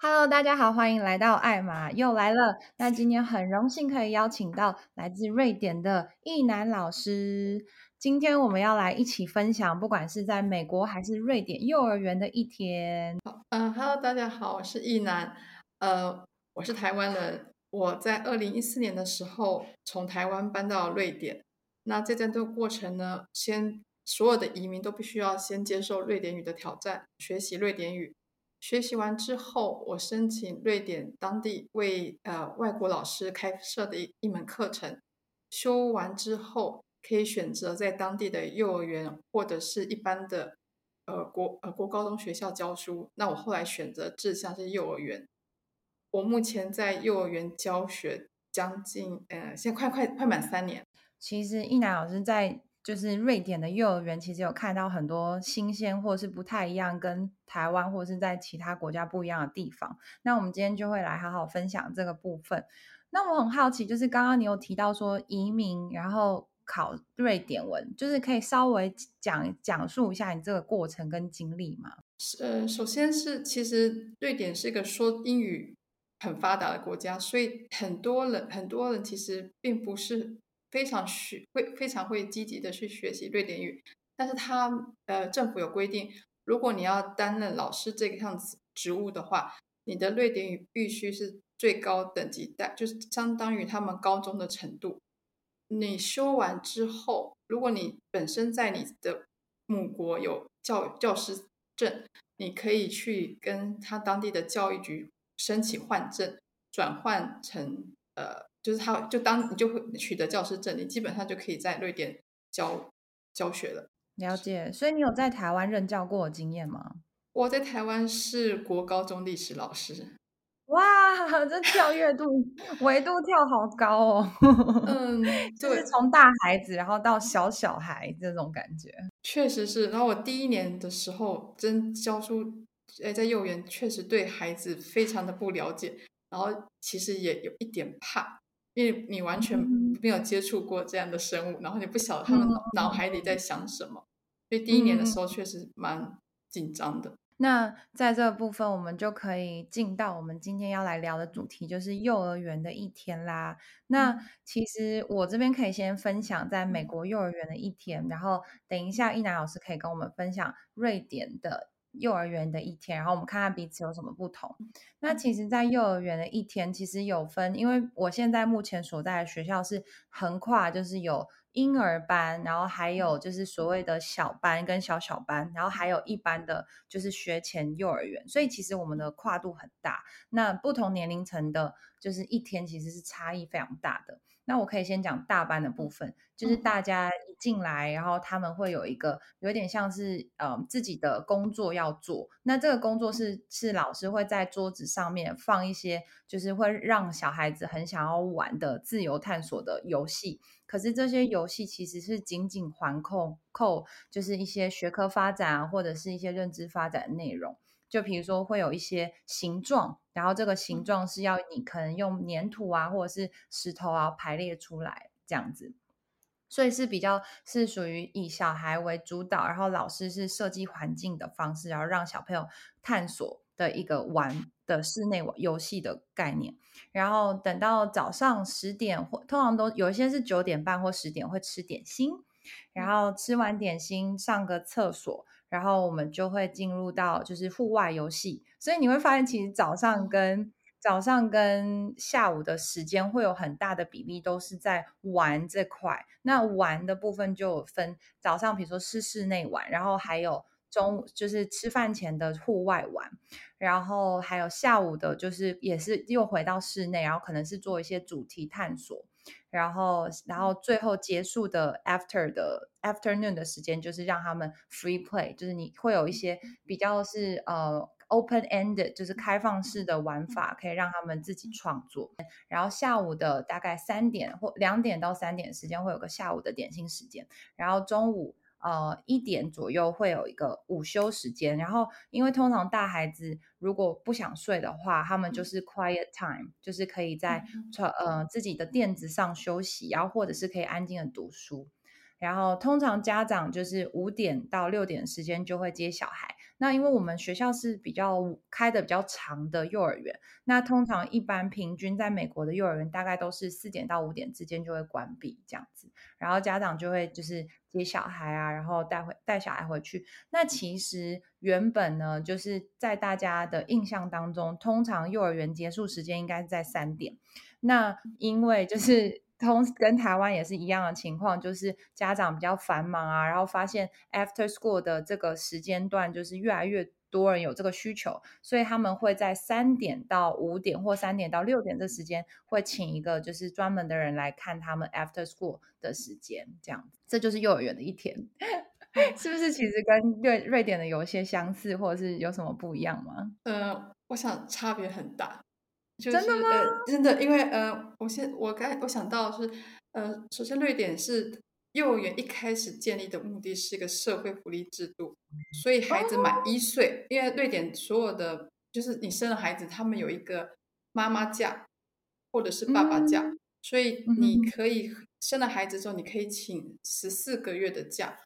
Hello，大家好，欢迎来到艾玛又来了。那今天很荣幸可以邀请到来自瑞典的易南老师。今天我们要来一起分享，不管是在美国还是瑞典幼儿园的一天。好，嗯，Hello，大家好，我是易南，呃，我是台湾人，我在二零一四年的时候从台湾搬到瑞典。那在这段过程呢，先所有的移民都必须要先接受瑞典语的挑战，学习瑞典语。学习完之后，我申请瑞典当地为呃外国老师开设的一一门课程，修完之后可以选择在当地的幼儿园或者是一般的呃国呃国高中学校教书。那我后来选择志向是幼儿园。我目前在幼儿园教学将近呃现在快快快满三年。其实一楠老师在。就是瑞典的幼儿园，其实有看到很多新鲜或是不太一样，跟台湾或是在其他国家不一样的地方。那我们今天就会来好好分享这个部分。那我很好奇，就是刚刚你有提到说移民，然后考瑞典文，就是可以稍微讲讲述一下你这个过程跟经历吗？呃，首先是其实瑞典是一个说英语很发达的国家，所以很多人很多人其实并不是。非常学会非常会积极的去学习瑞典语，但是他呃政府有规定，如果你要担任老师这个样子职务的话，你的瑞典语必须是最高等级带，就是相当于他们高中的程度。你修完之后，如果你本身在你的母国有教教师证，你可以去跟他当地的教育局申请换证，转换成呃。就是他，就当你就会取得教师证，你基本上就可以在瑞典教教学了。了解，所以你有在台湾任教过的经验吗？我在台湾是国高中历史老师。哇，这跳跃度维度跳好高哦。嗯，就是从大孩子然后到小小孩这种感觉。确实是，然后我第一年的时候真教书，哎，在幼儿园确实对孩子非常的不了解，然后其实也有一点怕。因为你完全没有接触过这样的生物，然后你不晓得他们脑脑海里在想什么，所以第一年的时候确实蛮紧张的。那在这个部分，我们就可以进到我们今天要来聊的主题，就是幼儿园的一天啦。那其实我这边可以先分享在美国幼儿园的一天，然后等一下一楠老师可以跟我们分享瑞典的。幼儿园的一天，然后我们看看彼此有什么不同。那其实，在幼儿园的一天，其实有分，因为我现在目前所在的学校是横跨，就是有婴儿班，然后还有就是所谓的小班跟小小班，然后还有一般的就是学前幼儿园，所以其实我们的跨度很大。那不同年龄层的，就是一天其实是差异非常大的。那我可以先讲大班的部分，就是大家一进来，然后他们会有一个有点像是呃自己的工作要做。那这个工作是是老师会在桌子上面放一些，就是会让小孩子很想要玩的自由探索的游戏。可是这些游戏其实是紧紧环扣扣，就是一些学科发展啊，或者是一些认知发展的内容。就比如说会有一些形状，然后这个形状是要你可能用粘土啊，或者是石头啊排列出来这样子，所以是比较是属于以小孩为主导，然后老师是设计环境的方式，然后让小朋友探索的一个玩的室内游戏的概念。然后等到早上十点或通常都有一些是九点半或十点会吃点心，然后吃完点心上个厕所。然后我们就会进入到就是户外游戏，所以你会发现，其实早上跟早上跟下午的时间会有很大的比例都是在玩这块。那玩的部分就分早上，比如说是室内玩，然后还有中午就是吃饭前的户外玩，然后还有下午的，就是也是又回到室内，然后可能是做一些主题探索。然后，然后最后结束的 after 的 afternoon 的时间，就是让他们 free play，就是你会有一些比较是呃 open ended，就是开放式的玩法，可以让他们自己创作。然后下午的大概三点或两点到三点时间会有个下午的点心时间，然后中午。呃，一点左右会有一个午休时间，然后因为通常大孩子如果不想睡的话，他们就是 quiet time，就是可以在床呃自己的垫子上休息，然后或者是可以安静的读书。然后通常家长就是五点到六点时间就会接小孩，那因为我们学校是比较开的比较长的幼儿园，那通常一般平均在美国的幼儿园大概都是四点到五点之间就会关闭这样子，然后家长就会就是接小孩啊，然后带回带小孩回去。那其实原本呢，就是在大家的印象当中，通常幼儿园结束时间应该是在三点。那因为就是。同跟台湾也是一样的情况，就是家长比较繁忙啊，然后发现 after school 的这个时间段就是越来越多人有这个需求，所以他们会在三点到五点或三点到六点这时间会请一个就是专门的人来看他们 after school 的时间，这样子，这就是幼儿园的一天，是不是？其实跟瑞瑞典的有一些相似，或者是有什么不一样吗？呃，我想差别很大。就是、真的吗？呃，真的，因为呃，我先我刚我想到的是，呃，首先瑞典是幼儿园一开始建立的目的是一个社会福利制度，所以孩子满一岁，哦、因为瑞典所有的就是你生了孩子，他们有一个妈妈假或者是爸爸假，嗯、所以你可以生了孩子之后，你可以请十四个月的假，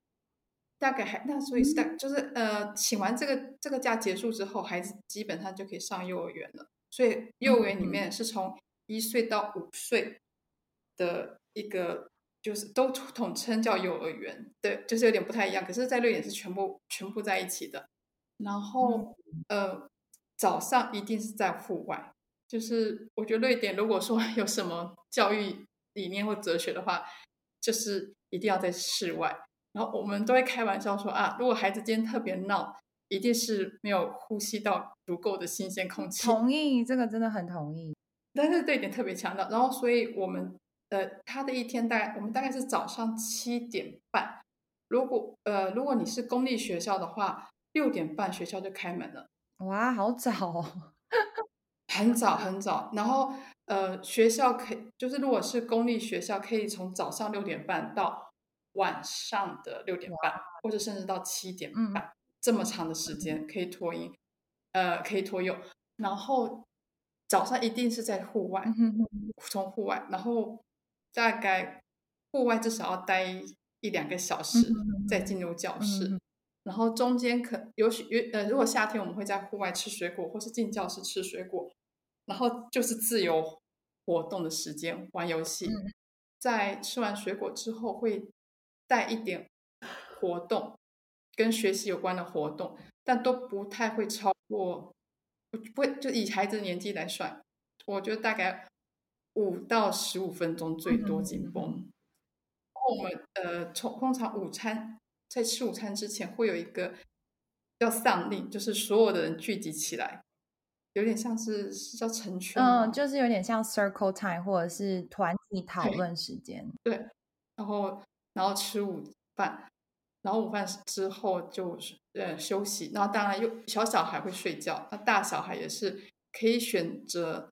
大概还那所以是大就是呃，请完这个这个假结束之后，孩子基本上就可以上幼儿园了。所以幼儿园里面是从一岁到五岁的一个，就是都统称叫幼儿园，对，就是有点不太一样。可是，在瑞典是全部全部在一起的。然后，呃，早上一定是在户外。就是我觉得瑞典如果说 有什么教育理念或哲学的话，就是一定要在室外。然后我们都会开玩笑说啊，如果孩子今天特别闹。一定是没有呼吸到足够的新鲜空气。同意，这个真的很同意。但是这一点特别强调。然后，所以我们呃，他的一天大概我们大概是早上七点半。如果呃，如果你是公立学校的话，六点半学校就开门了。哇，好早哦！很早很早。然后呃，学校可以就是如果是公立学校，可以从早上六点半到晚上的六点半，或者甚至到七点半。嗯这么长的时间可以托婴，呃，可以拖幼，然后早上一定是在户外，从户外，然后大概户外至少要待一两个小时，再进入教室，然后中间可有许有呃，如果夏天我们会在户外吃水果，或是进教室吃水果，然后就是自由活动的时间，玩游戏，在吃完水果之后会带一点活动。跟学习有关的活动，但都不太会超过，不会就以孩子的年纪来算，我觉得大概五到十五分钟最多紧绷。我们呃，从通常午餐在吃午餐之前会有一个叫丧令，就是所有的人聚集起来，有点像是是叫成群，嗯，就是有点像 circle time 或者是团体讨论时间，对，对，然后然后吃午饭。然后午饭之后就是呃休息，然后当然又小小孩会睡觉，那大小孩也是可以选择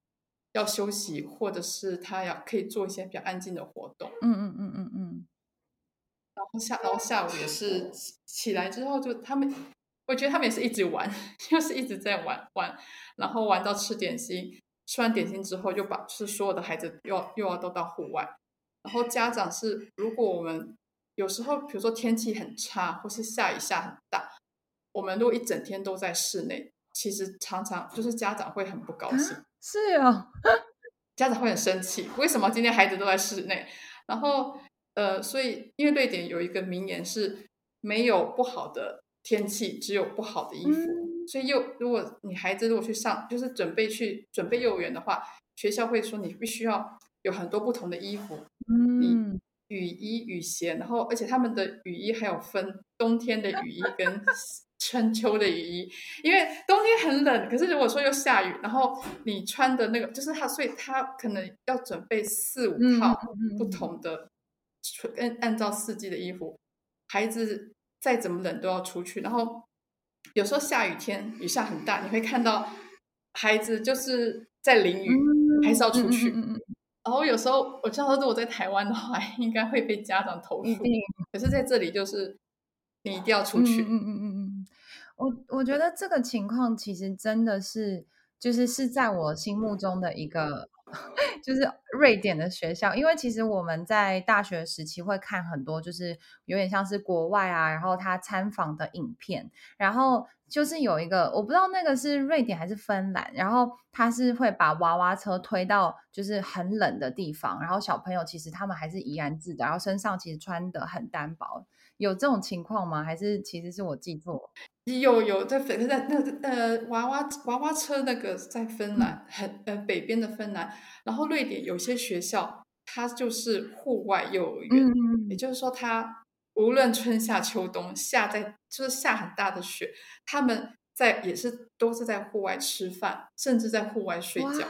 要休息，或者是他要可以做一些比较安静的活动。嗯嗯嗯嗯嗯。然后下然后下午也是起来之后就他们，我觉得他们也是一直玩，就是一直在玩玩，然后玩到吃点心，吃完点心之后就把是所有的孩子又要又要都到户外，然后家长是如果我们。有时候，比如说天气很差，或是下雨下很大，我们如果一整天都在室内，其实常常就是家长会很不高兴。啊是哦，家长会很生气，为什么今天孩子都在室内？然后，呃，所以因为瑞典有一个名言是没有不好的天气，只有不好的衣服。嗯、所以幼如果你孩子如果去上，就是准备去准备幼儿园的话，学校会说你必须要有很多不同的衣服。嗯。你雨衣、雨鞋，然后而且他们的雨衣还有分冬天的雨衣跟春秋的雨衣，因为冬天很冷，可是如果说又下雨，然后你穿的那个就是他，所以他可能要准备四五套不同的，按按照四季的衣服。孩子再怎么冷都要出去，然后有时候下雨天雨下很大，你会看到孩子就是在淋雨，还是要出去。然后有时候，我知道，如果在台湾的话，应该会被家长投诉。定可是在这里，就是你一定要出去。嗯嗯嗯嗯，我我觉得这个情况其实真的是，就是是在我心目中的一个，就是瑞典的学校。因为其实我们在大学时期会看很多，就是有点像是国外啊，然后他参访的影片，然后。就是有一个我不知道那个是瑞典还是芬兰，然后他是会把娃娃车推到就是很冷的地方，然后小朋友其实他们还是怡然自得，然后身上其实穿的很单薄，有这种情况吗？还是其实是我记错？有有在芬在那个呃娃娃娃娃车那个在芬兰、嗯、很呃北边的芬兰，然后瑞典有些学校它就是户外幼儿园，嗯、也就是说它无论春夏秋冬下在就是下很大的雪，他们在也是都是在户外吃饭，甚至在户外睡觉。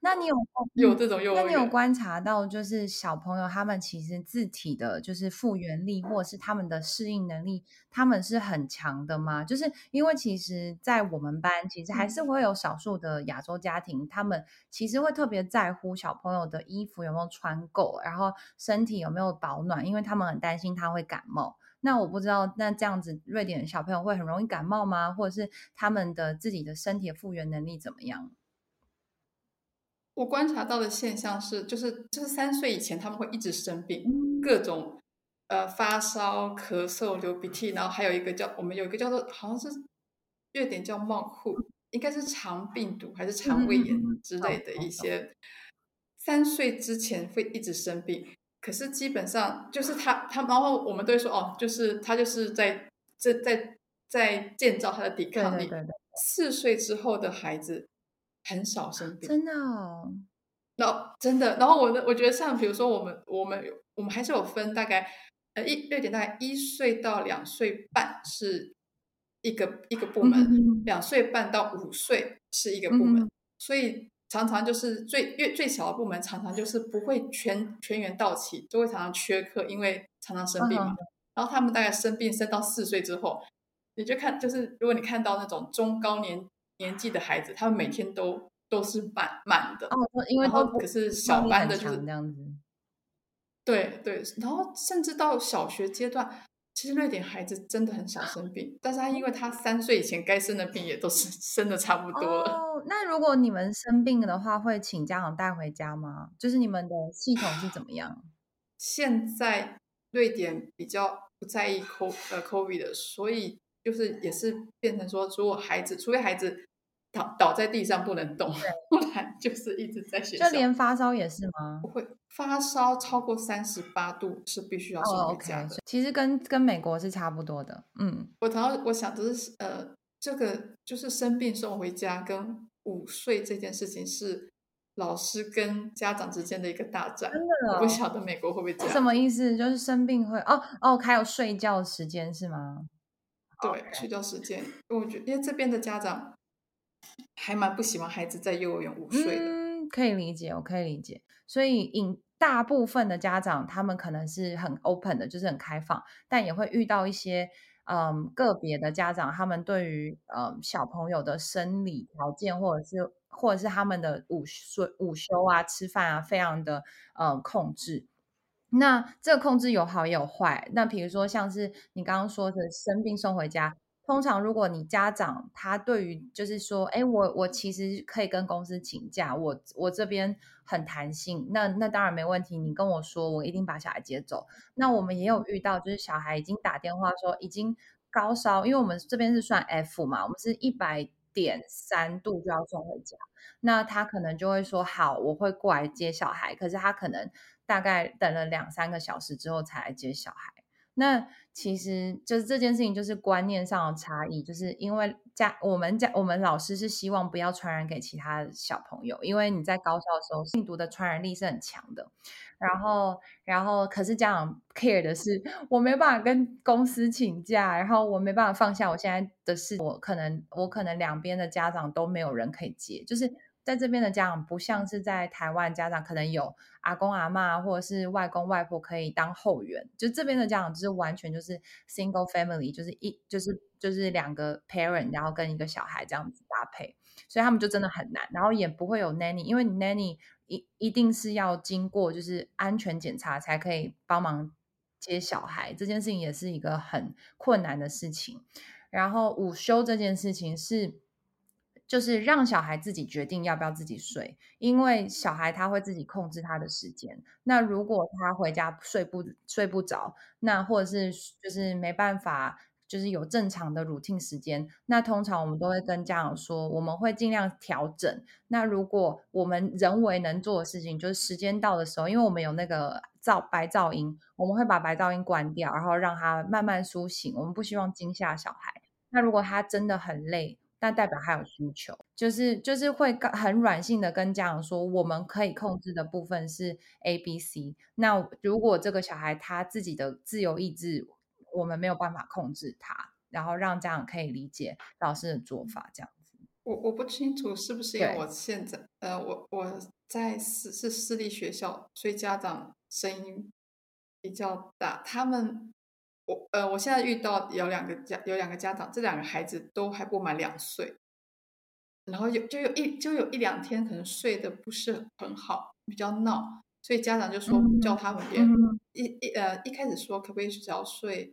那你有有这种幼儿园？那你有 观察到，就是小朋友他们其实自体的，就是复原力或者是他们的适应能力，他们是很强的吗？就是因为其实，在我们班，其实还是会有少数的亚洲家庭，嗯、他们其实会特别在乎小朋友的衣服有没有穿够，然后身体有没有保暖，因为他们很担心他会感冒。那我不知道，那这样子，瑞典小朋友会很容易感冒吗？或者是他们的自己的身体的复原能力怎么样？我观察到的现象是，就是就是三岁以前他们会一直生病，各种呃发烧、咳嗽、流鼻涕，然后还有一个叫我们有一个叫做好像是有点叫冒呼，应该是肠病毒还是肠胃炎之类的一些。三岁之前会一直生病，可是基本上就是他他，然后我们都会说哦，就是他就是在在在在建造他的抵抗力。四岁之后的孩子。很少生病，真的哦。那、真的，然后我的，我觉得像比如说我们，我们，我们还是有分大概，呃，一六点大概一岁到两岁半是一个一个部门，嗯、两岁半到五岁是一个部门，嗯、所以常常就是最越最小的部门常常就是不会全全员到齐，就会常常缺课，因为常常生病嘛。嗯、然后他们大概生病生到四岁之后，你就看就是如果你看到那种中高年。年纪的孩子，他们每天都都是满满的，哦，因为然后可是小班的就是这样子，对对，然后甚至到小学阶段，其实瑞典孩子真的很少生病，但是他因为他三岁以前该生的病也都是 生的差不多了。哦，那如果你们生病的话，会请家长带回家吗？就是你们的系统是怎么样？现在瑞典比较不在意 CO 呃 COVID 的，所以就是也是变成说，如果孩子，除非孩子。倒倒在地上不能动，不然就是一直在学校。就连发烧也是吗？不会，发烧超过三十八度是必须要送回家的。Oh, okay. 其实跟跟美国是差不多的。嗯，我然后我想的是，呃，这个就是生病送回家跟午睡这件事情是老师跟家长之间的一个大战。真的、哦，我不晓得美国会不会这样。什么意思？就是生病会哦哦，还有睡觉时间是吗？对.睡觉时间。我觉得因为这边的家长。还蛮不喜欢孩子在幼儿园午睡的。嗯，可以理解，我可以理解。所以，引大部分的家长，他们可能是很 open 的，就是很开放，但也会遇到一些嗯个别的家长，他们对于嗯小朋友的生理条件，或者是或者是他们的午睡、午休啊、吃饭啊，非常的嗯控制。那这个控制有好也有坏。那比如说，像是你刚刚说的生病送回家。通常，如果你家长他对于就是说，哎，我我其实可以跟公司请假，我我这边很弹性，那那当然没问题。你跟我说，我一定把小孩接走。那我们也有遇到，就是小孩已经打电话说已经高烧，因为我们这边是算 F 嘛，我们是一百点三度就要送回家。那他可能就会说好，我会过来接小孩，可是他可能大概等了两三个小时之后才来接小孩。那其实就是这件事情，就是观念上的差异，就是因为家我们家我们老师是希望不要传染给其他小朋友，因为你在高烧的时候，病毒的传染力是很强的。然后，然后可是家长 care 的是，我没办法跟公司请假，然后我没办法放下我现在的事，我可能我可能两边的家长都没有人可以接，就是。在这边的家长不像是在台湾，家长可能有阿公阿妈或者是外公外婆可以当后援，就这边的家长就是完全就是 single family，就是一就是就是两个 parent，然后跟一个小孩这样子搭配，所以他们就真的很难，然后也不会有 nanny，因为 nanny 一一定是要经过就是安全检查才可以帮忙接小孩，这件事情也是一个很困难的事情。然后午休这件事情是。就是让小孩自己决定要不要自己睡，因为小孩他会自己控制他的时间。那如果他回家睡不睡不着，那或者是就是没办法就是有正常的 routine 时间，那通常我们都会跟家长说，我们会尽量调整。那如果我们人为能做的事情，就是时间到的时候，因为我们有那个噪白噪音，我们会把白噪音关掉，然后让他慢慢苏醒。我们不希望惊吓小孩。那如果他真的很累，那代表他有需求，就是就是会很软性的跟家长说，我们可以控制的部分是 A、B、C。那如果这个小孩他自己的自由意志，我们没有办法控制他，然后让家长可以理解老师的做法，这样子。我我不清楚是不是因为我现在呃，我我在私是私立学校，所以家长声音比较大，他们。我呃，我现在遇到有两个家，有两个家长，这两个孩子都还不满两岁，然后有就有一就有一两天可能睡得不是很好，比较闹，所以家长就说叫他们别、嗯、一一呃一开始说可不可以只要睡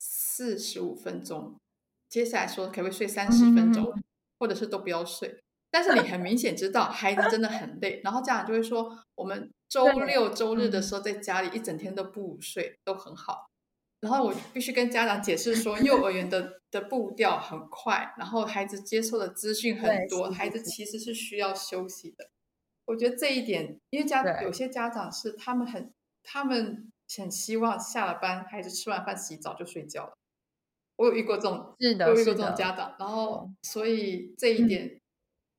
四十五分钟，接下来说可不可以睡三十分钟，嗯、或者是都不要睡，但是你很明显知道孩子真的很累，然后家长就会说我们周六周日的时候在家里一整天都不午睡，都很好。然后我必须跟家长解释说，幼儿园的的步调很快，然后孩子接受的资讯很多，孩子其实是需要休息的。我觉得这一点，因为家有些家长是他们很他们很希望下了班，孩子吃完饭洗澡就睡觉了。我有遇过这种，是的，我有遇过这种家长。然后所以这一点，嗯，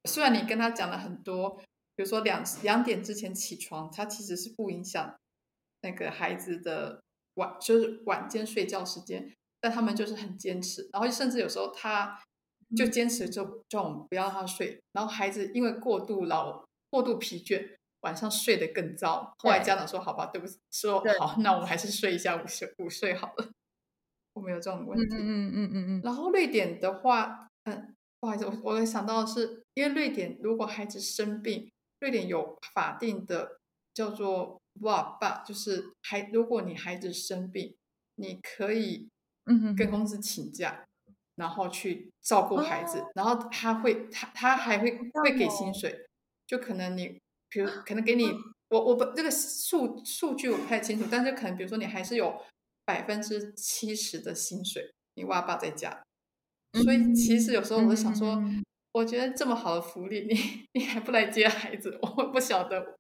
虽然你跟他讲了很多，比如说两两点之前起床，他其实是不影响那个孩子的。晚就是晚间睡觉时间，但他们就是很坚持，然后甚至有时候他就坚持就叫我们不要让他睡，然后孩子因为过度劳、过度疲倦，晚上睡得更糟。后来家长说：“好吧，对不起，说好，那我们还是睡一下午睡午睡好了。”我没有这种问题。嗯嗯嗯嗯。然后瑞典的话，嗯，不好意思，我我想到的是，因为瑞典如果孩子生病，瑞典有法定的叫做。哇爸，就是孩，如果你孩子生病，你可以跟公司请假，嗯、然后去照顾孩子，哦、然后他会他他还会会给薪水，就可能你比如可能给你我我不这个数数据我不太清楚，但是可能比如说你还是有百分之七十的薪水，你哇爸在家，所以其实有时候我就想说，嗯、我觉得这么好的福利，你 你还不来接孩子，我不晓得。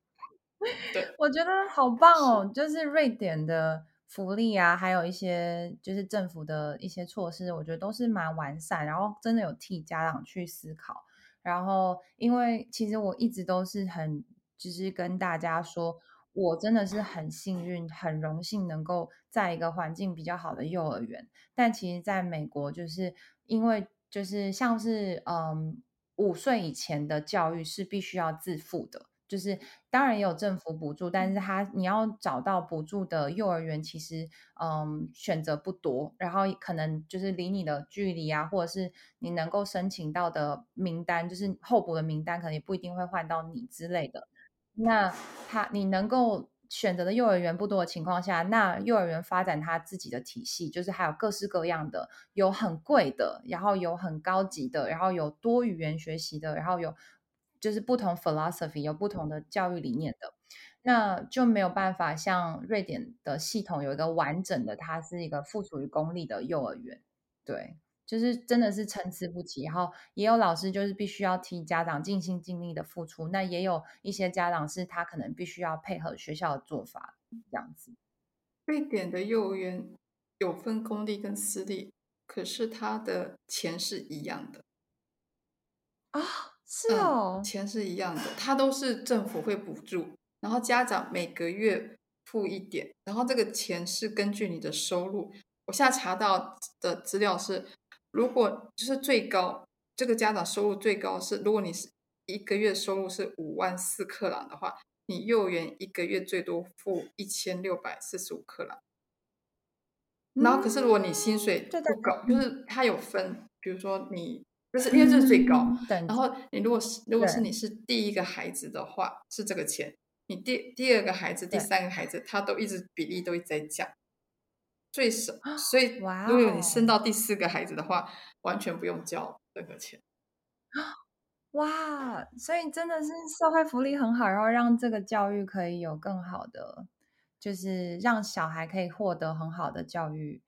对，我觉得好棒哦！就是瑞典的福利啊，还有一些就是政府的一些措施，我觉得都是蛮完善，然后真的有替家长去思考。然后，因为其实我一直都是很，就是跟大家说，我真的是很幸运、很荣幸能够在一个环境比较好的幼儿园。但其实，在美国，就是因为就是像是嗯，五岁以前的教育是必须要自付的。就是当然也有政府补助，但是他你要找到补助的幼儿园，其实嗯选择不多，然后可能就是离你的距离啊，或者是你能够申请到的名单，就是候补的名单，可能也不一定会换到你之类的。那他你能够选择的幼儿园不多的情况下，那幼儿园发展他自己的体系，就是还有各式各样的，有很贵的，然后有很高级的，然后有多语言学习的，然后有。就是不同 philosophy 有不同的教育理念的，那就没有办法像瑞典的系统有一个完整的，它是一个附属于公立的幼儿园，对，就是真的是参差不齐。然后也有老师就是必须要替家长尽心尽力的付出，那也有一些家长是他可能必须要配合学校的做法这样子。瑞典的幼儿园有分公立跟私立，可是他的钱是一样的啊。是哦、嗯，钱是一样的，它都是政府会补助，然后家长每个月付一点，然后这个钱是根据你的收入。我现在查到的资料是，如果就是最高，这个家长收入最高是，如果你是一个月收入是五万四克朗的话，你幼儿园一个月最多付一千六百四十五克朗。然后可是如果你薪水不高，嗯、就是它有分，比如说你。就是因为这是最高，嗯、然后你如果是如果是你是第一个孩子的话，是这个钱；你第第二个孩子、第三个孩子，他都一直比例都一直在降，最少。所以，如果你生到第四个孩子的话，完全不用交这个钱。哇，所以真的是社会福利很好，然后让这个教育可以有更好的，就是让小孩可以获得很好的教育。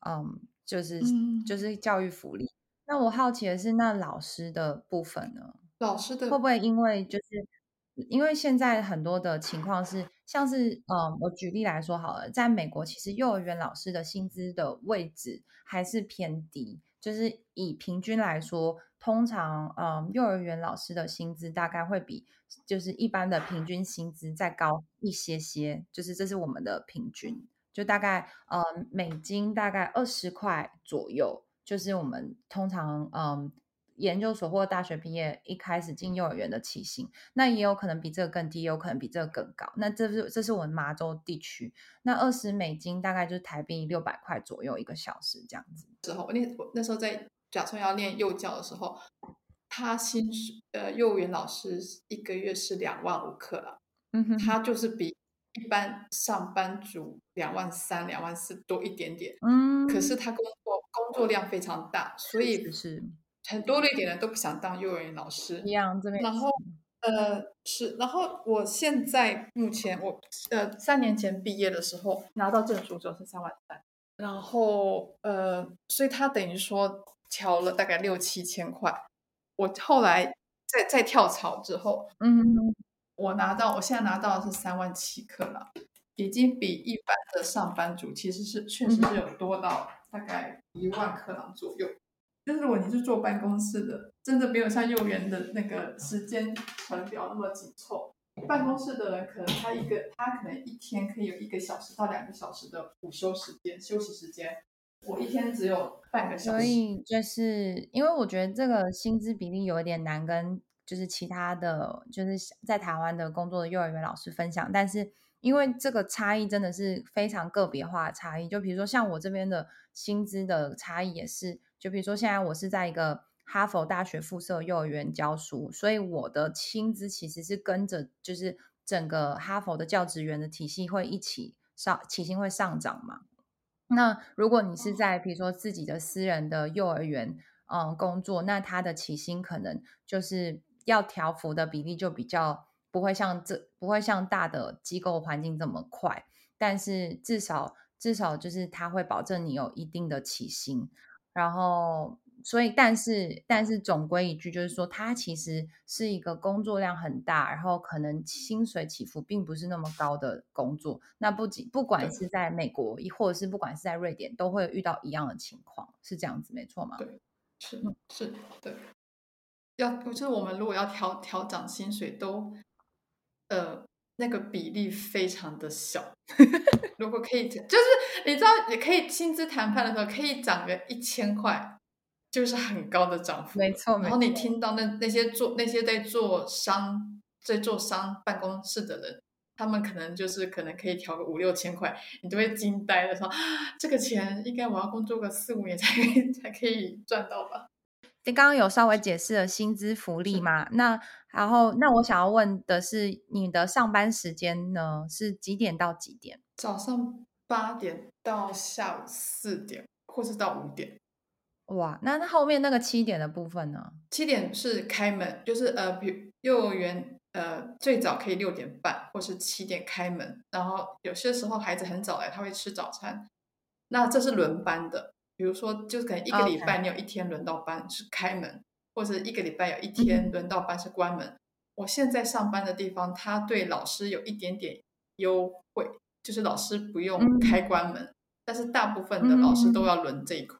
嗯。就是、嗯、就是教育福利。那我好奇的是，那老师的部分呢？老师的会不会因为就是因为现在很多的情况是，像是嗯，我举例来说好了，在美国其实幼儿园老师的薪资的位置还是偏低，就是以平均来说，通常嗯，幼儿园老师的薪资大概会比就是一般的平均薪资再高一些些，就是这是我们的平均，就大概嗯美金大概二十块左右。就是我们通常嗯，研究所或大学毕业一开始进幼儿园的起薪，那也有可能比这个更低，也有可能比这个更高。那这是这是我们麻州地区，那二十美金大概就是台币六百块左右一个小时这样子。之后那我那时候在假设要念幼教的时候，他薪水呃幼儿园老师一个月是两万五克了，嗯哼，他就是比一般上班族两万三、两万四多一点点，嗯，可是他工作。工作量非常大，所以是很多瑞典人都不想当幼儿园老师。一样这边，然后呃是，然后我现在目前我呃三年前毕业的时候拿到证书就是三万三，然后呃所以他等于说调了大概六七千块。我后来再再跳槽之后，嗯，我拿到我现在拿到的是三万七克朗，已经比一般的上班族其实是确实是有多到。大概一万克朗左右，但是如果你是坐办公室的，真的没有像幼儿园的那个时间程表那么紧凑。办公室的人可能他一个他可能一天可以有一个小时到两个小时的午休时间、休息时间，我一天只有半个小时。所以就是因为我觉得这个薪资比例有一点难跟就是其他的就是在台湾的工作的幼儿园老师分享，但是。因为这个差异真的是非常个别化的差异，就比如说像我这边的薪资的差异也是，就比如说现在我是在一个哈佛大学附设幼儿园教书，所以我的薪资其实是跟着就是整个哈佛的教职员的体系会一起上，起薪会上涨嘛。那如果你是在比如说自己的私人的幼儿园嗯工作，那他的起薪可能就是要调幅的比例就比较。不会像这不会像大的机构环境这么快，但是至少至少就是它会保证你有一定的起薪，然后所以但是但是总归一句就是说，它其实是一个工作量很大，然后可能薪水起伏并不是那么高的工作。那不仅不管是在美国，或者是不管是在瑞典，都会遇到一样的情况，是这样子没错吗？对，是是，对。要就是我们如果要调调涨薪水都。呃，那个比例非常的小。如果可以，就是你知道，也可以薪资谈判的时候可以涨个一千块，就是很高的涨幅。没错，然后你听到那那些做那些在做商在做商办公室的人，他们可能就是可能可以调个五六千块，你都会惊呆了说，说这个钱应该我要工作个四五年才可以才可以赚到吧？你刚刚有稍微解释了薪资福利吗？那然后那我想要问的是，你的上班时间呢是几点到几点？早上八点到下午四点，或是到五点。哇，那那后面那个七点的部分呢？七点是开门，就是呃，比如幼儿园呃最早可以六点半或是七点开门，然后有些时候孩子很早来，他会吃早餐，那这是轮班的。比如说，就是可能一个礼拜你有一天轮到班是开门.或者一个礼拜有一天轮到班是关门。嗯。我现在上班的地方，他对老师有一点点优惠，就是老师不用开关门，嗯，但是大部分的老师都要轮这一块。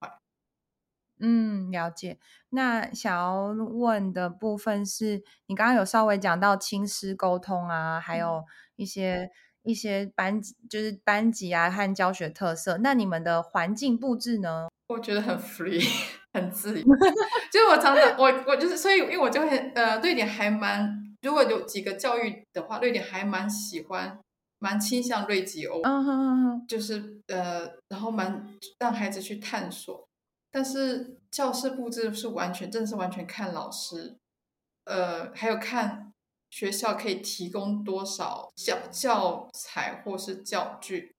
嗯，了解。那想要问的部分是你刚刚有稍微讲到亲师沟通啊，还有一些。一些班级就是班级啊和教学特色，那你们的环境布置呢？我觉得很 free，很自由。就是我常常我我就是，所以因为我就很呃，瑞典还蛮，如果有几个教育的话，瑞典还蛮喜欢，蛮倾向瑞吉欧，嗯哼哼哼，就是呃，然后蛮让孩子去探索。但是教室布置是完全，真的是完全看老师，呃，还有看。学校可以提供多少教教材或是教具？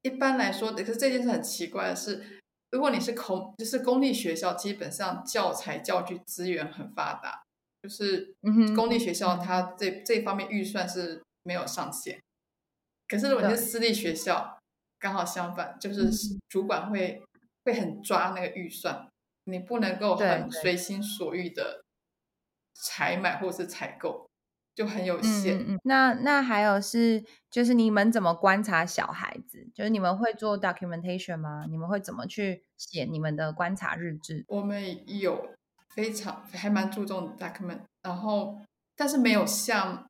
一般来说，可是这件事很奇怪的是，如果你是公就是公立学校，基本上教材教具资源很发达，就是公立学校它这这方面预算是没有上限。可是如果你是私立学校，刚好相反，就是主管会会很抓那个预算，你不能够很随心所欲的采买或是采购，就很有限。嗯嗯。那那还有是，就是你们怎么观察小孩子？就是你们会做 documentation 吗？你们会怎么去写你们的观察日志？我们有非常还蛮注重 document，然后但是没有像，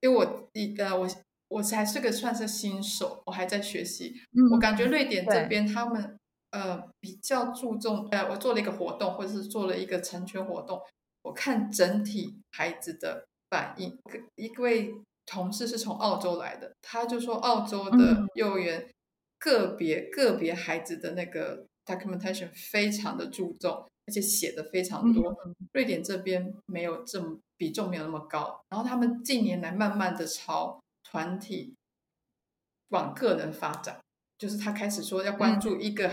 因为我一呃我。我才是个算是新手，我还在学习。嗯、我感觉瑞典这边他们呃比较注重呃，我做了一个活动或者是做了一个成全活动，我看整体孩子的反应。一位同事是从澳洲来的，他就说澳洲的幼儿园个别、嗯、个别孩子的那个 documentation 非常的注重，而且写的非常多。嗯、瑞典这边没有这么比重没有那么高，然后他们近年来慢慢的朝。团体往个人发展，就是他开始说要关注一个，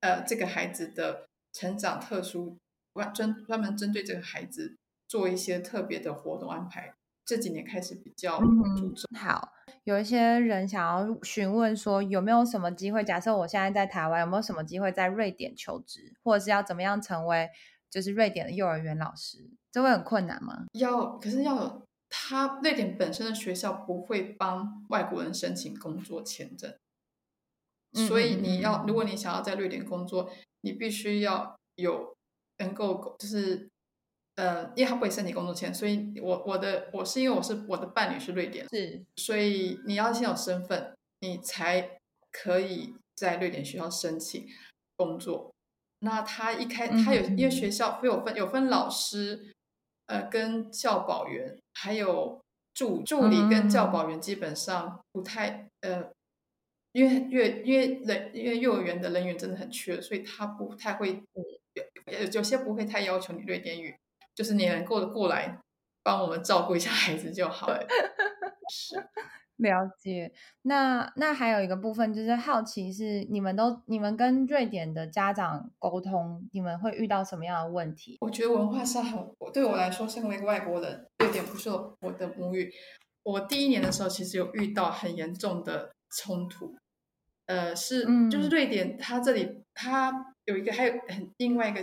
嗯、呃，这个孩子的成长特殊，专专专门针对这个孩子做一些特别的活动安排。这几年开始比较注重。嗯、好，有一些人想要询问说，有没有什么机会？假设我现在在台湾，有没有什么机会在瑞典求职，或者是要怎么样成为就是瑞典的幼儿园老师？这会很困难吗？要，可是要。他瑞典本身的学校不会帮外国人申请工作签证，所以你要，如果你想要在瑞典工作，你必须要有能够，就是呃，因为他不会申请工作签，所以我我的我是因为我是我的伴侣是瑞典，是，所以你要先有身份，你才可以在瑞典学校申请工作。那他一开他有因为学校会有分有分老师。呃，跟教保员还有助助理跟教保员基本上不太呃，因为因为因为人因为幼儿园的人员真的很缺，所以他不太会有有些不会太要求你瑞典语，就是你能够过来帮我们照顾一下孩子就好。了，是。了解，那那还有一个部分就是好奇是你们都你们跟瑞典的家长沟通，你们会遇到什么样的问题？我觉得文化上很，对我来说，身为一个外国人，瑞典不是我的母语。我第一年的时候，其实有遇到很严重的冲突。呃，是，就是瑞典，它这里它有一个还有很另外一个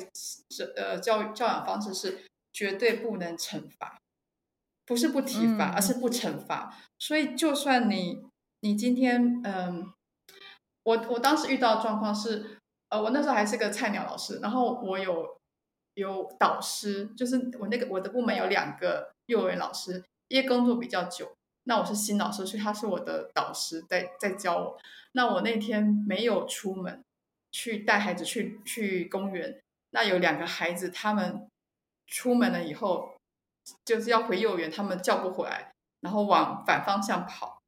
呃教育教养方式是绝对不能惩罚。不是不体罚，而是不惩罚。嗯、所以，就算你你今天，嗯，我我当时遇到的状况是，呃，我那时候还是个菜鸟老师，然后我有有导师，就是我那个我的部门有两个幼儿园老师，因为工作比较久，那我是新老师，所以他是我的导师在在教我。那我那天没有出门去带孩子去去公园，那有两个孩子，他们出门了以后。就是要回幼儿园，他们叫不回来，然后往反方向跑。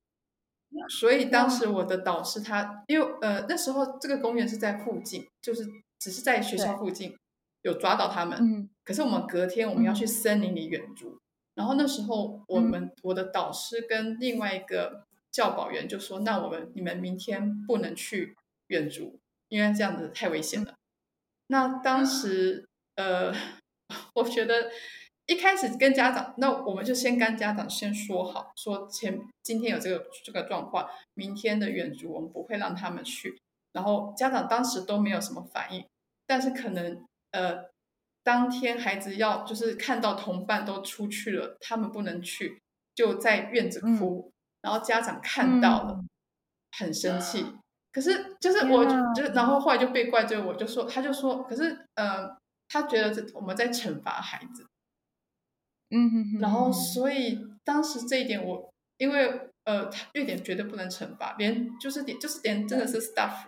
所以当时我的导师他，因为呃那时候这个公园是在附近，就是只是在学校附近有抓到他们。嗯。可是我们隔天我们要去森林里远足，然后那时候我们我的导师跟另外一个教保员就说：“那我们你们明天不能去远足，因为这样子太危险了。”那当时呃，我觉得。一开始跟家长，那我们就先跟家长先说好，说前今天有这个这个状况，明天的远足我们不会让他们去。然后家长当时都没有什么反应，但是可能呃，当天孩子要就是看到同伴都出去了，他们不能去，就在院子哭，嗯、然后家长看到了，嗯、很生气。可是就是我就然后后来就被怪罪，我就说他就说，可是呃，他觉得这我们在惩罚孩子。嗯哼哼，然后所以当时这一点我，因为呃，瑞典绝对不能惩罚，连就是连就是连真的是 staff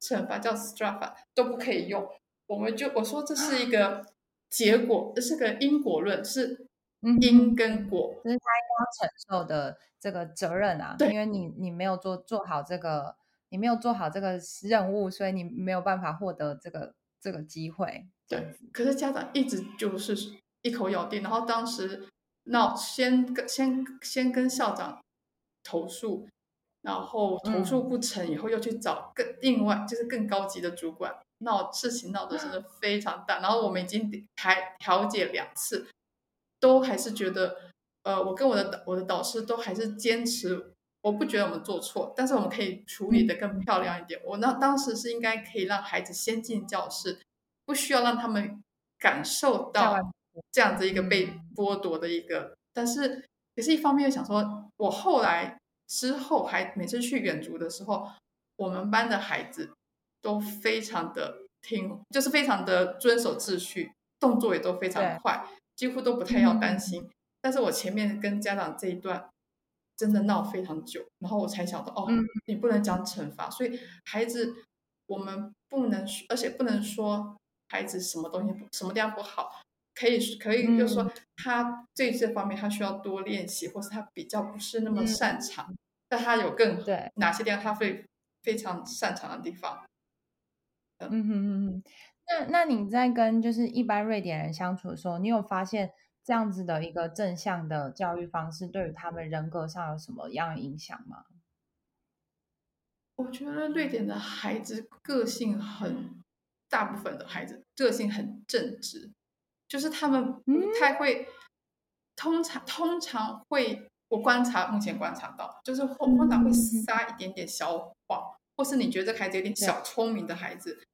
惩罚叫 straff 都不可以用。我们就我说这是一个 结果，这是个因果论，是因跟果，这是他应该承受的这个责任啊。对，因为你你没有做做好这个，你没有做好这个任务，所以你没有办法获得这个这个机会。对，可是家长一直就是。一口咬定，然后当时那先跟先先跟校长投诉，然后投诉不成，以后又去找更另外就是更高级的主管，闹事情闹得真的非常大。然后我们已经还调解两次，都还是觉得，呃，我跟我的我的导师都还是坚持，我不觉得我们做错，但是我们可以处理的更漂亮一点。我那当时是应该可以让孩子先进教室，不需要让他们感受到这样子一个被剥夺的一个。但是也是一方面又想说，我后来之后还每次去远足的时候，我们班的孩子都非常的听，就是非常的遵守秩序，动作也都非常快，几乎都不太要担心。嗯但是我前面跟家长这一段真的闹非常久，然后我才想到哦，你不能讲惩罚，所以孩子我们不能，而且不能说孩子什么东西不什么地方不好，可以可以就是说他对这方面他需要多练习，或是他比较不是那么擅长，但他有更对。哪些地方他会非常擅长的地方。嗯。嗯嗯嗯，那那你在跟就是一般瑞典人相处的时候，你有发现？这样子的一个正向的教育方式，对于他们人格上有什么样的影响吗？我觉得瑞典的孩子个性很，大部分的孩子个性很正直，就是他们不太会，嗯、通常通常会，我观察目前观察到，就是通常会撒一点点小谎，或是你觉得这孩子有点小聪明的孩子。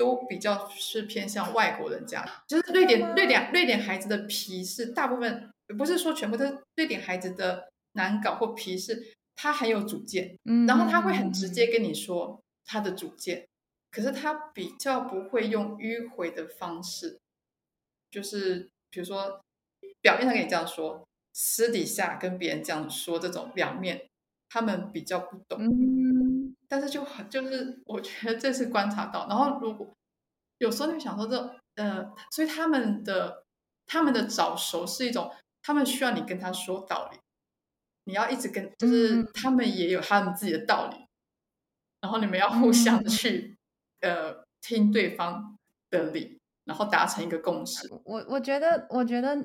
都比较是偏向外国人家，就是瑞典瑞典瑞典孩子的皮是大部分不是说全部都是瑞典孩子的难搞或皮是他很有主见，嗯，然后他会很直接跟你说他的主见，可是他比较不会用迂回的方式，就是比如说表面上跟你这样说，私底下跟别人这样说，这种表面他们比较不懂。嗯但是就很就是，我觉得这是观察到。然后如果有时候你想说这呃，所以他们的他们的早熟是一种，他们需要你跟他说道理，你要一直跟，就是他们也有他们自己的道理，嗯、然后你们要互相去、嗯、呃听对方的理，然后达成一个共识。我我觉得我觉得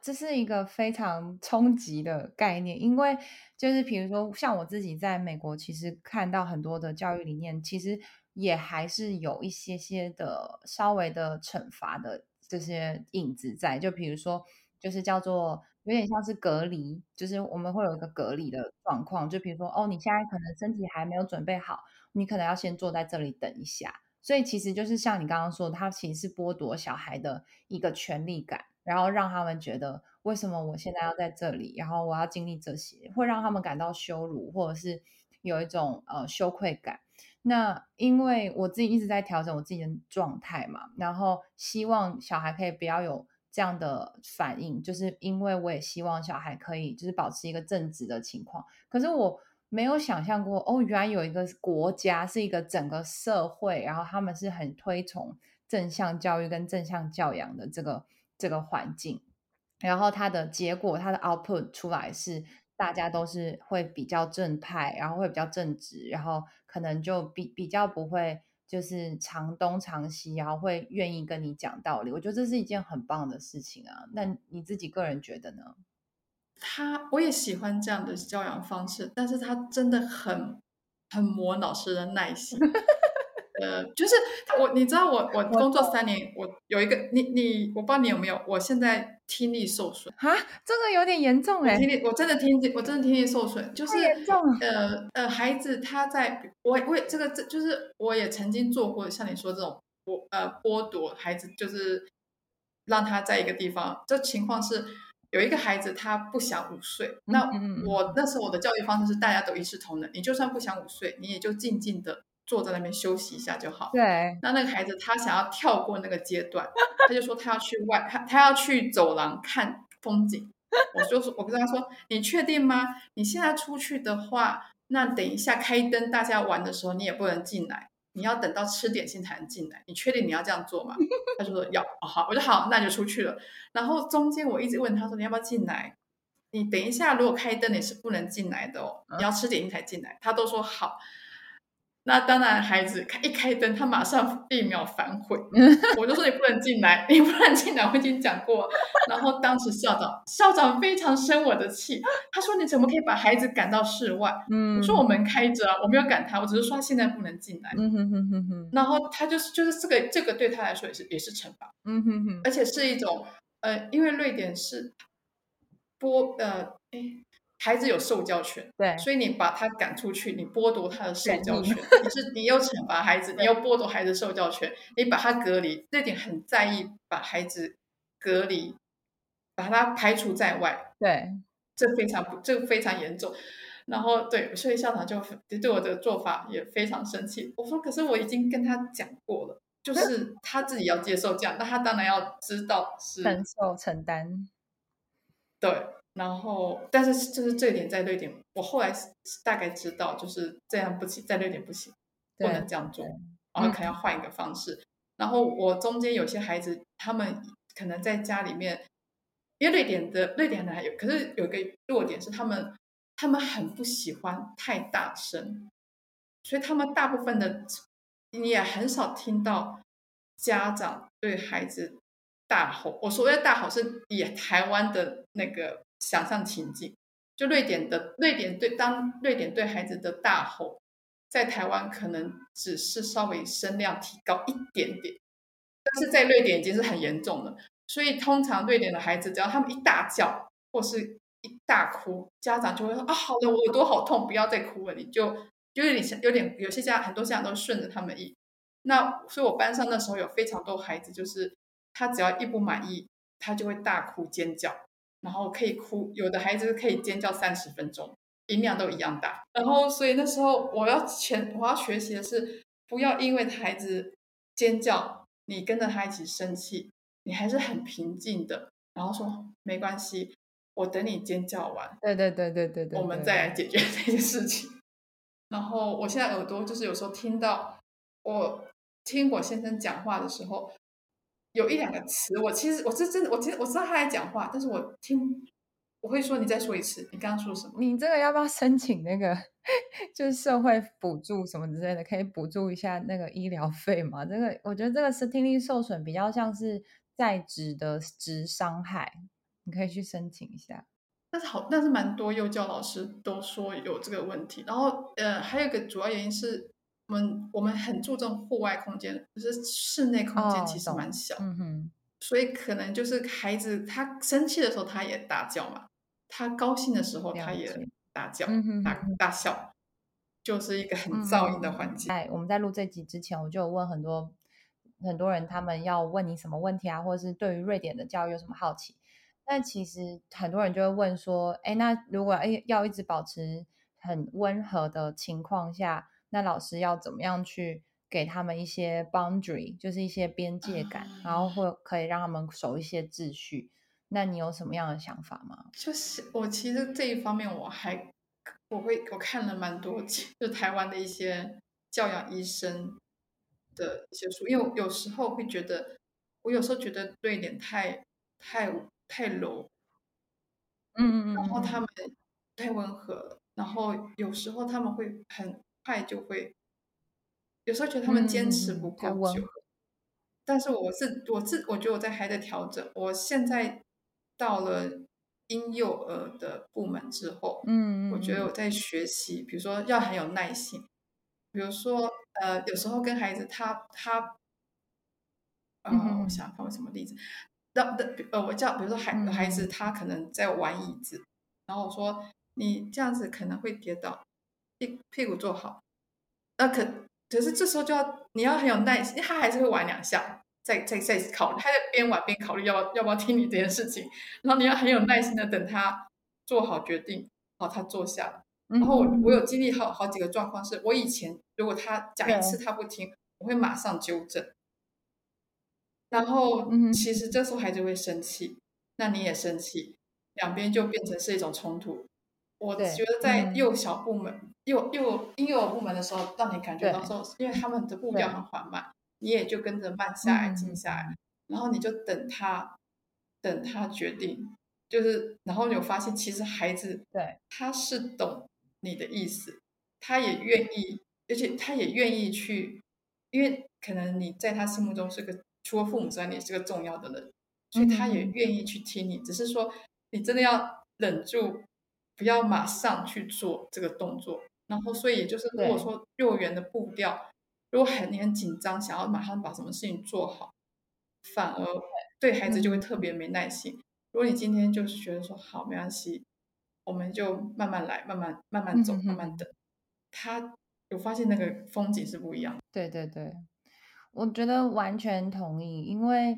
这是一个非常冲击的概念，因为。就是比如说，像我自己在美国，其实看到很多的教育理念，其实也还是有一些些的稍微的惩罚的这些影子在。就比如说，就是叫做有点像是隔离，就是我们会有一个隔离的状况。就比如说，哦，你现在可能身体还没有准备好，你可能要先坐在这里等一下。所以其实就是像你刚刚说他，其实是剥夺小孩的一个权利感，然后让他们觉得。为什么我现在要在这里？然后我要经历这些，会让他们感到羞辱，或者是有一种呃羞愧感。那因为我自己一直在调整我自己的状态嘛，然后希望小孩可以不要有这样的反应，就是因为我也希望小孩可以就是保持一个正直的情况。可是我没有想象过，哦，原来有一个国家是一个整个社会，然后他们是很推崇正向教育跟正向教养的这个这个环境。然后它的结果，它的 output 出来是大家都是会比较正派，然后会比较正直，然后可能就比比较不会就是常东常西，然后会愿意跟你讲道理。我觉得这是一件很棒的事情啊。那你自己个人觉得呢？他我也喜欢这样的教养方式，但是他真的很很磨老师的耐心。呃，就是我，你知道我，我工作三年，我有一个，你你，我不知道你有没有，我现在听力受损啊，这个有点严重哎，听力，我真的听力，我真的听力受损，就是呃呃，孩子他在，我我这个这就是我也曾经做过，像你说这种剥呃剥夺孩子，就是让他在一个地方，这情况是有一个孩子他不想午睡，那我那时候我的教育方式是大家都一视同仁，你就算不想午睡，你也就静静的。坐在那边休息一下就好。对。那那个孩子他想要跳过那个阶段，他就说他要去外，他他要去走廊看风景。我就说，我跟他说，你确定吗？你现在出去的话，那等一下开灯，大家玩的时候你也不能进来，你要等到吃点心才能进来。你确定你要这样做吗？他就说要。哦，好，我就好，那就出去了。然后中间我一直问他说，你要不要进来？你等一下，如果开灯你是不能进来的哦，你要吃点心才进来。他都说好。那当然，孩子开一开灯，他马上一秒反悔。我就说你不能进来，你不能进来，我已经讲过。然后当时校长校长非常生我的气，他说你怎么可以把孩子赶到室外？嗯，我说我门开着啊，我没有赶他，我只是说他现在不能进来。嗯哼哼哼哼。然后他就是就是这个这个对他来说也是也是惩罚。嗯哼哼。而且是一种呃，因为瑞典是波呃哎。孩子有受教权，对，所以你把他赶出去，你剥夺他的受教权，你是你又惩罚孩子，你又剥夺孩子受教权，你把他隔离，这点很在意，把孩子隔离，把他排除在外，对，这非常不，这个非常严重。然后对，所以校长就对我的做法也非常生气。我说，可是我已经跟他讲过了，就是他自己要接受这样，那他当然要知道是承受承担。对，然后但是就是这一点在瑞典，我后来大概知道就是这样不行，在瑞典不行，不能这样做，然后可能要换一个方式。嗯、然后我中间有些孩子，他们可能在家里面，因为瑞典的瑞典的还有，可是有一个弱点是他们。他们很不喜欢太大声，所以他们大部分的你也很少听到家长对孩子大吼。我所谓的大吼是以台湾的那个想象情景，就瑞典的瑞典对当瑞典对孩子的大吼，在台湾可能只是稍微声量提高一点点，但是在瑞典已经是很严重了。所以通常瑞典的孩子只要他们一大叫或是。一大哭，家长就会说啊，好的，我耳朵好痛，不要再哭了。你就就有点像，有点有些家很多家长都顺着他们意。那所以，我班上那时候有非常多孩子，就是他只要一不满意，他就会大哭尖叫，然后可以哭，有的孩子可以尖叫三十分钟，音量都一样大。然后，所以那时候我要前我要学习的是，不要因为孩子尖叫，你跟着他一起生气，你还是很平静的，然后说没关系。我等你尖叫完，对对对对对对，我们再来解决这件事情。然后我现在耳朵就是有时候听到我听我先生讲话的时候，有一两个词，我其实我是真的，我其实我知道他在讲话，但是我听我会说，你再说一次，你刚刚说什么？你这个要不要申请那个 就是社会补助什么之类的，可以补助一下那个医疗费吗？这个我觉得这个是听力受损比较像是在职的职伤害。你可以去申请一下，但是好，但是蛮多幼教老师都说有这个问题。然后，呃，还有一个主要原因是我们我们很注重户外空间，就是室内空间其实蛮小，哦、嗯哼，所以可能就是孩子他生气的时候他也大叫嘛，他高兴的时候他也大叫，嗯、大大笑，就是一个很噪音的环境。在、嗯、我们在录这集之前，我就有问很多很多人，他们要问你什么问题啊，或者是对于瑞典的教育有什么好奇？但其实很多人就会问说，哎，那如果哎要一直保持很温和的情况下，那老师要怎么样去给他们一些 boundary，就是一些边界感，然后会可以让他们守一些秩序？那你有什么样的想法吗？就是我其实这一方面我还我会我看了蛮多，就台湾的一些教养医生的一些书，因为有时候会觉得，我有时候觉得对一点太太。太柔，嗯嗯嗯，然后他们太温和，然后有时候他们会很快就会，有时候觉得他们坚持不够久，但是我是我自我觉得我在还在调整，我现在到了婴幼儿的部门之后，嗯，我觉得我在学习，比如说要很有耐心，比如说呃，有时候跟孩子他他，呃，我想放个什么例子？呃，我叫比如说孩孩子，他可能在玩椅子，嗯、然后我说你这样子可能会跌倒，屁屁股坐好。那可可是这时候就要你要很有耐心，他还是会玩两下，再再再考虑，他在边玩边考虑要不要要不要听你这件事情。然后你要很有耐心的等他做好决定，好，他坐下了。然后我我有经历好好几个状况，是我以前如果他讲一次他不听，我会马上纠正。然后，其实这时候孩子会生气，嗯、那你也生气，两边就变成是一种冲突。我觉得在幼小部门、嗯、幼幼婴幼儿部门的时候，让你感觉到说，因为他们的步调很缓慢，你也就跟着慢下来、静下来，然后你就等他，等他决定，就是，然后你有发现，其实孩子对他是懂你的意思，他也愿意，而且他也愿意去，因为可能你在他心目中是个。除了父母之外，你是个重要的人，所以他也愿意去听你。只是说，你真的要忍住，不要马上去做这个动作。然后，所以也就是，如果说幼儿园的步调，如果很你很紧张，想要马上把什么事情做好，反而对孩子就会特别没耐心。如果你今天就是觉得说好没关系，我们就慢慢来，慢慢慢慢走，慢慢等。他有发现那个风景是不一样的。对对对，我觉得完全同意，因为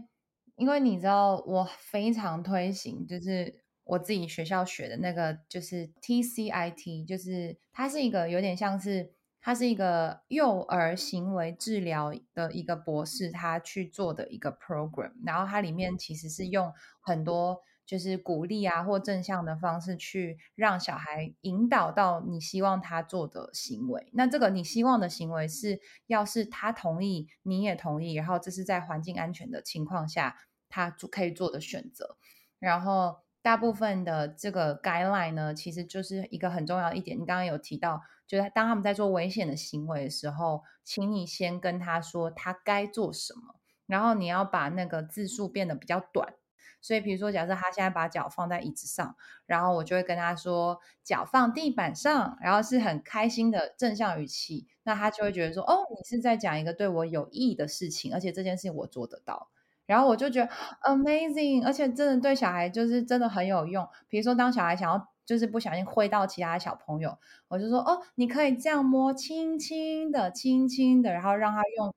因为你知道，我非常推行，就是我自己学校学的那个，就是 TCIT，就是它是一个有点像是。它是一个幼儿行为治疗的一个博士，他去做的一个 program，然后它里面其实是用很多就是鼓励啊或正向的方式去让小孩引导到你希望他做的行为。那这个你希望的行为是要是他同意，你也同意，然后这是在环境安全的情况下他可以做的选择。然后大部分的这个 guideline 呢，其实就是一个很重要一点，你刚刚有提到。就是当他们在做危险的行为的时候，请你先跟他说他该做什么，然后你要把那个字数变得比较短。所以，比如说，假设他现在把脚放在椅子上，然后我就会跟他说脚放地板上，然后是很开心的正向语气，那他就会觉得说，哦，你是在讲一个对我有益的事情，而且这件事情我做得到。然后我就觉得 amazing，而且真的对小孩就是真的很有用。比如说，当小孩想要。就是不小心挥到其他小朋友，我就说哦，你可以这样摸，轻轻的，轻轻的，然后让他用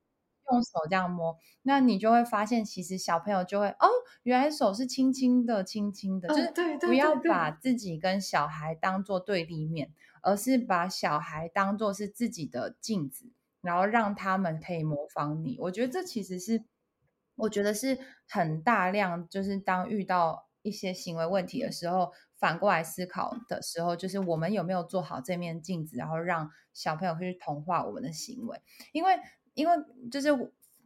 用手这样摸，那你就会发现，其实小朋友就会哦，原来手是轻轻的，轻轻的，就是不要把自己跟小孩当做对立面，而是把小孩当做是自己的镜子，然后让他们可以模仿你。我觉得这其实是，我觉得是很大量，就是当遇到一些行为问题的时候。反过来思考的时候，就是我们有没有做好这面镜子，然后让小朋友去同化我们的行为。因为，因为就是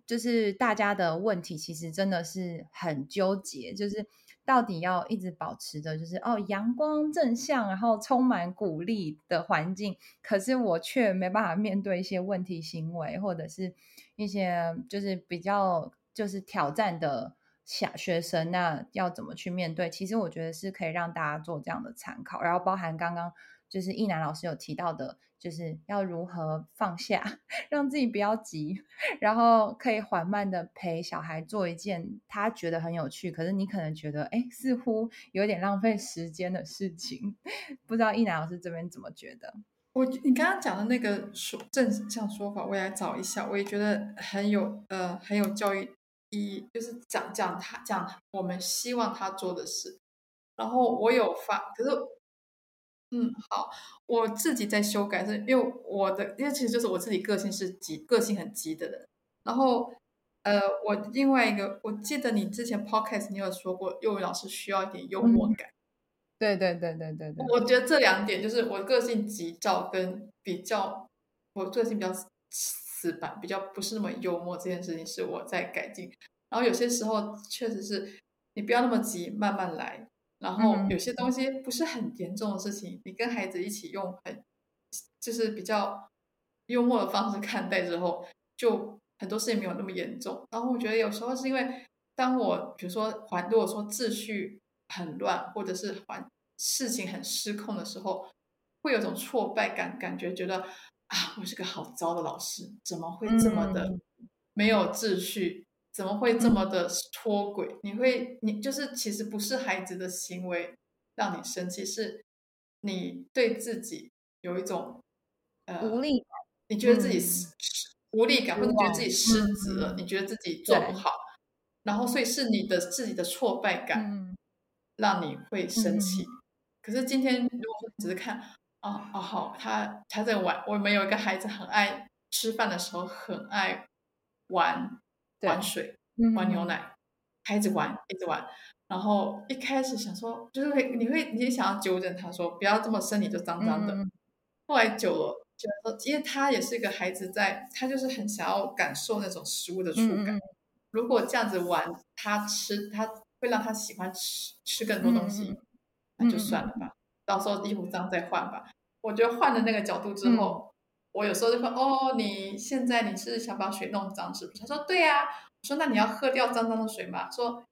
就是大家的问题，其实真的是很纠结，就是到底要一直保持的，就是哦阳光正向，然后充满鼓励的环境，可是我却没办法面对一些问题行为，或者是一些就是比较就是挑战的。小学生那要怎么去面对？其实我觉得是可以让大家做这样的参考，然后包含刚刚就是易南老师有提到的，就是要如何放下，让自己不要急，然后可以缓慢的陪小孩做一件他觉得很有趣，可是你可能觉得哎似乎有点浪费时间的事情。不知道易南老师这边怎么觉得？我你刚刚讲的那个说正向说法，我也来找一下，我也觉得很有呃很有教育。一就是讲讲他讲我们希望他做的事，然后我有发，可是，嗯，好，我自己在修改，是因为我的，因为其实就是我自己个性是急，个性很急的人。然后，呃，我另外一个，我记得你之前 podcast 你有说过，幼儿老师需要一点幽默感。对对对对对对。我觉得这两点就是我个性急躁跟比较，我个性比较。死板，比较不是那么幽默，这件事情是我在改进。然后有些时候确实是你不要那么急，慢慢来。然后有些东西不是很严重的事情，你跟孩子一起用很就是比较幽默的方式看待之后，就很多事情没有那么严重。然后我觉得有时候是因为当我比如说环，如果说秩序很乱，或者是环事情很失控的时候，会有种挫败感，感觉觉得。啊，我是个好糟的老师，怎么会这么的没有秩序？嗯、怎么会这么的脱轨？嗯、你会，你就是其实不是孩子的行为让你生气，是你对自己有一种呃无力感，你觉得自己失、嗯、无力感，或者觉得自己失职了，嗯、你觉得自己做不好，然后所以是你的自己的挫败感让你会生气。嗯、可是今天如果说只是看。哦哦好，他他在玩。我们有一个孩子很爱吃饭的时候很爱玩玩水，对玩牛奶，他一直玩一直玩。然后一开始想说，就是会你会你想要纠正他说不要这么身体就脏脏的。嗯、后来久了觉得说，因为他也是一个孩子在，在他就是很想要感受那种食物的触感。嗯、如果这样子玩，他吃他会让他喜欢吃吃更多东西，嗯、那就算了吧。到时候衣服脏再换吧。我觉得换了那个角度之后，嗯、我有时候就说：“哦，你现在你是想把水弄脏是不是？”他说：“对呀、啊。”我说：“那你要喝掉脏脏的水吗？”说：“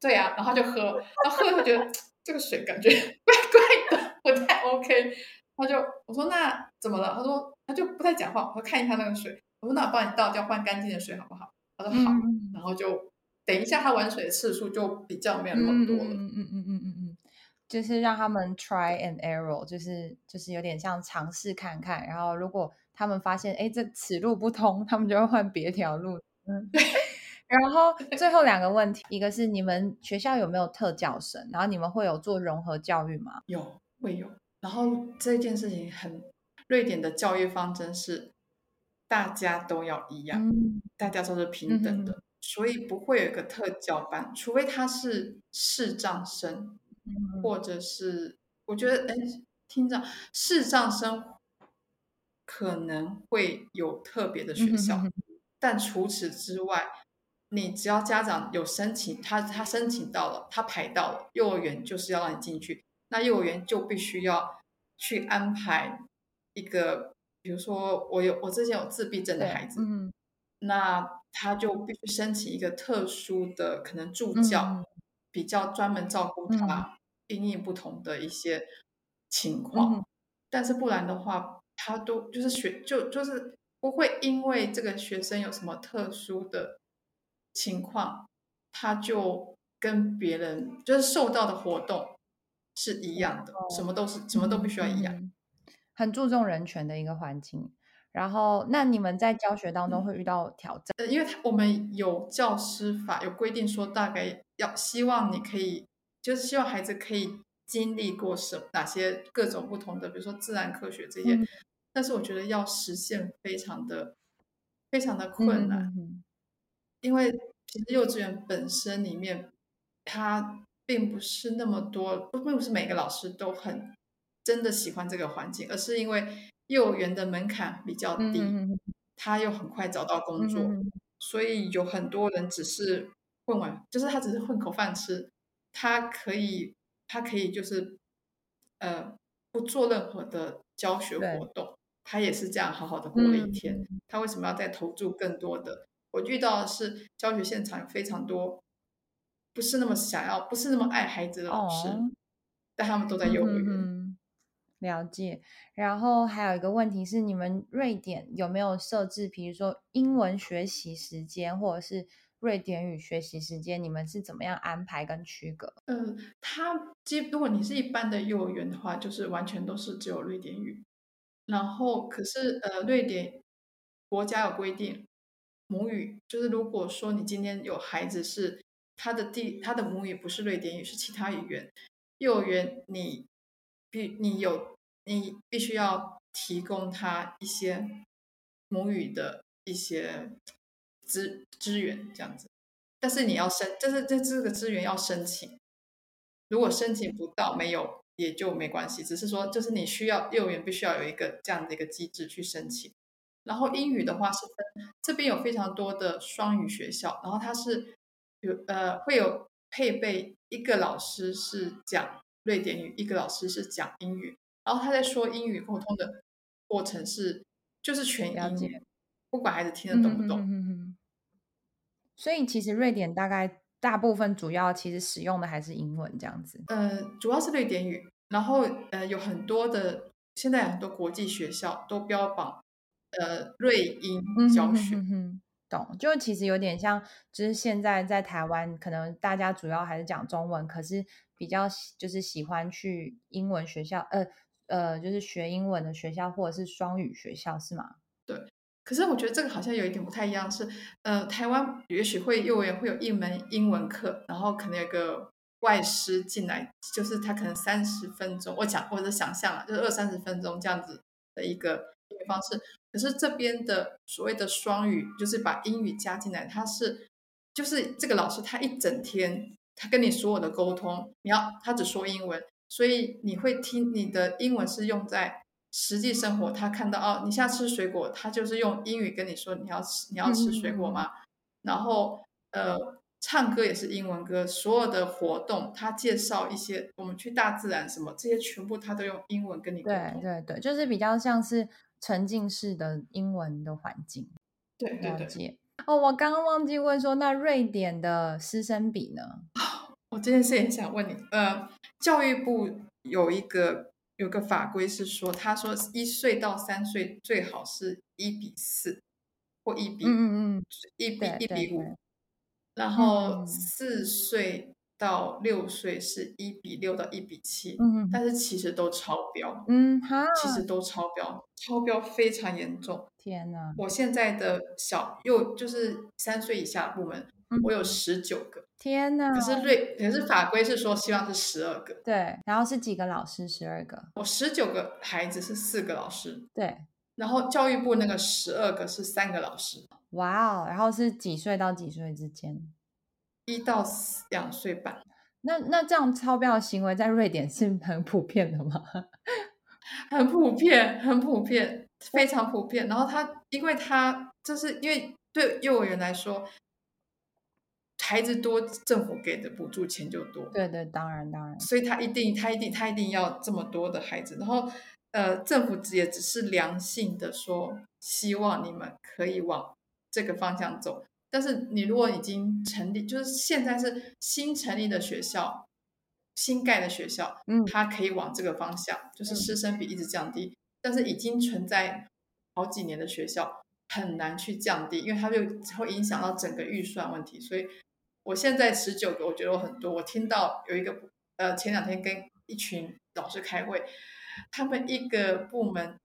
对呀、啊。”然后就喝，然后喝了会觉得这个水感觉 怪怪的，不太 OK。他就我说：“那怎么了？”他说：“他就不太讲话。”我说：“看一下那个水。”我说：“那我帮你倒，掉换干净的水好不好？”他说：“好。嗯”然后就等一下他玩水的次数就比较没有那么多了。嗯嗯嗯嗯嗯嗯。就是让他们 try and error，就是就是有点像尝试看看，然后如果他们发现哎这此路不通，他们就会换别条路。嗯，对然后最后两个问题，一个是你们学校有没有特教生？然后你们会有做融合教育吗？有，会有。然后这件事情很，瑞典的教育方针是大家都要一样，嗯、大家都是平等的。嗯所以不会有一个特教班，除非他是视障生，嗯、或者是我觉得，哎，听着视障生可能会有特别的学校，嗯、但除此之外，你只要家长有申请，他他申请到了，他排到了幼儿园，就是要让你进去，那幼儿园就必须要去安排一个，比如说我有我之前有自闭症的孩子，嗯、那。他就必须申请一个特殊的可能助教，嗯、比较专门照顾他因应不同的一些情况。嗯、但是不然的话，他都就是学就就是不会因为这个学生有什么特殊的情况，他就跟别人就是受到的活动是一样的，哦、什么都是什么都必须要一样，嗯，很注重人权的一个环境。然后，那你们在教学当中会遇到挑战？呃，因为我们有教师法有规定说，大概要希望你可以，就是希望孩子可以经历过什哪些各种不同的，比如说自然科学这些。嗯、但是我觉得要实现非常的非常的困难，因为其实幼稚园本身里面，它并不是那么多，并不是每个老师都很真的喜欢这个环境，而是因为。幼儿园的门槛比较低，嗯、他又很快找到工作，嗯、所以有很多人只是混完，就是他只是混口饭吃，他可以，他可以就是，呃，不做任何的教学活动，他也是这样好好的过了一天。嗯、他为什么要再投注更多的？我遇到的是教学现场有非常多，不是那么想要，不是那么爱孩子的老师，哦、但他们都在幼儿园。嗯了解，然后还有一个问题是，你们瑞典有没有设置，比如说英文学习时间，或者是瑞典语学习时间，你们是怎么样安排跟区隔？嗯，它基如果你是一般的幼儿园的话，就是完全都是只有瑞典语。然后，可是呃，瑞典国家有规定，母语就是如果说你今天有孩子是他的第他的母语不是瑞典语，是其他语言，幼儿园你。必你有你必须要提供他一些母语的一些资资源这样子，但是你要申，就是这这个资源要申请，如果申请不到没有也就没关系，只是说就是你需要幼儿园必须要有一个这样的一个机制去申请。然后英语的话是分这边有非常多的双语学校，然后它是有呃会有配备一个老师是讲。瑞典语，一个老师是讲英语，然后他在说英语沟通的过程是就是全英语，不管孩子听得懂不懂。嗯哼哼哼。所以其实瑞典大概大部分主要其实使用的还是英文这样子。呃，主要是瑞典语，然后呃有很多的现在很多国际学校都标榜呃瑞英教学。嗯哼哼哼。懂，就其实有点像，就是现在在台湾，可能大家主要还是讲中文，可是比较就是喜欢去英文学校，呃呃，就是学英文的学校或者是双语学校，是吗？对。可是我觉得这个好像有一点不太一样，是呃，台湾也许会幼儿园会有一门英文课，然后可能有个外师进来，就是他可能三十分钟，我讲我的想象啊，就是二三十分钟这样子的一个一个方式。可是这边的所谓的双语，就是把英语加进来，他是就是这个老师，他一整天他跟你所有的沟通，你要他只说英文，所以你会听你的英文是用在实际生活。他看到哦，你现在吃水果，他就是用英语跟你说你要吃你要吃水果吗？嗯、然后呃，唱歌也是英文歌，所有的活动他介绍一些我们去大自然什么这些全部他都用英文跟你沟通。对对对，就是比较像是。沉浸式的英文的环境，对对对。哦，我刚刚忘记问说，那瑞典的师生比呢？我这件事也想问你。呃，教育部有一个有个法规是说，他说一岁到三岁最好是一比四或一比嗯嗯一比一比五，然后四岁到六岁是一比六到一比七，嗯，但是其实都超标，嗯哈，其实都超标，超标非常严重。天呐！我现在的小幼就是三岁以下的部门，嗯、我有十九个。天哪！可是瑞可是法规是说希望是十二个。对，然后是几个老师？十二个。我十九个孩子是四个老师。对，然后教育部那个十二个是三个老师。哇哦！然后是几岁到几岁之间？一到两岁半。那那这样超标的行为在瑞典是很普遍的吗？很普遍，很普遍，非常普遍。然后他，因为他就是因为对幼儿园来说，孩子多，政府给的补助钱就多。对对，当然当然。所以他一定，他一定，他一定要这么多的孩子。然后，呃，政府也只是良性的说，希望你们可以往这个方向走。但是你如果已经成立，就是现在是新成立的学校，新盖的学校，嗯，它可以往这个方向，就是师生比一直降低。嗯，但是已经存在好几年的学校很难去降低，因为它就会影响到整个预算问题。所以我现在十九个，我觉得我很多。我听到有一个呃，前两天跟一群老师开会，他们一个部门。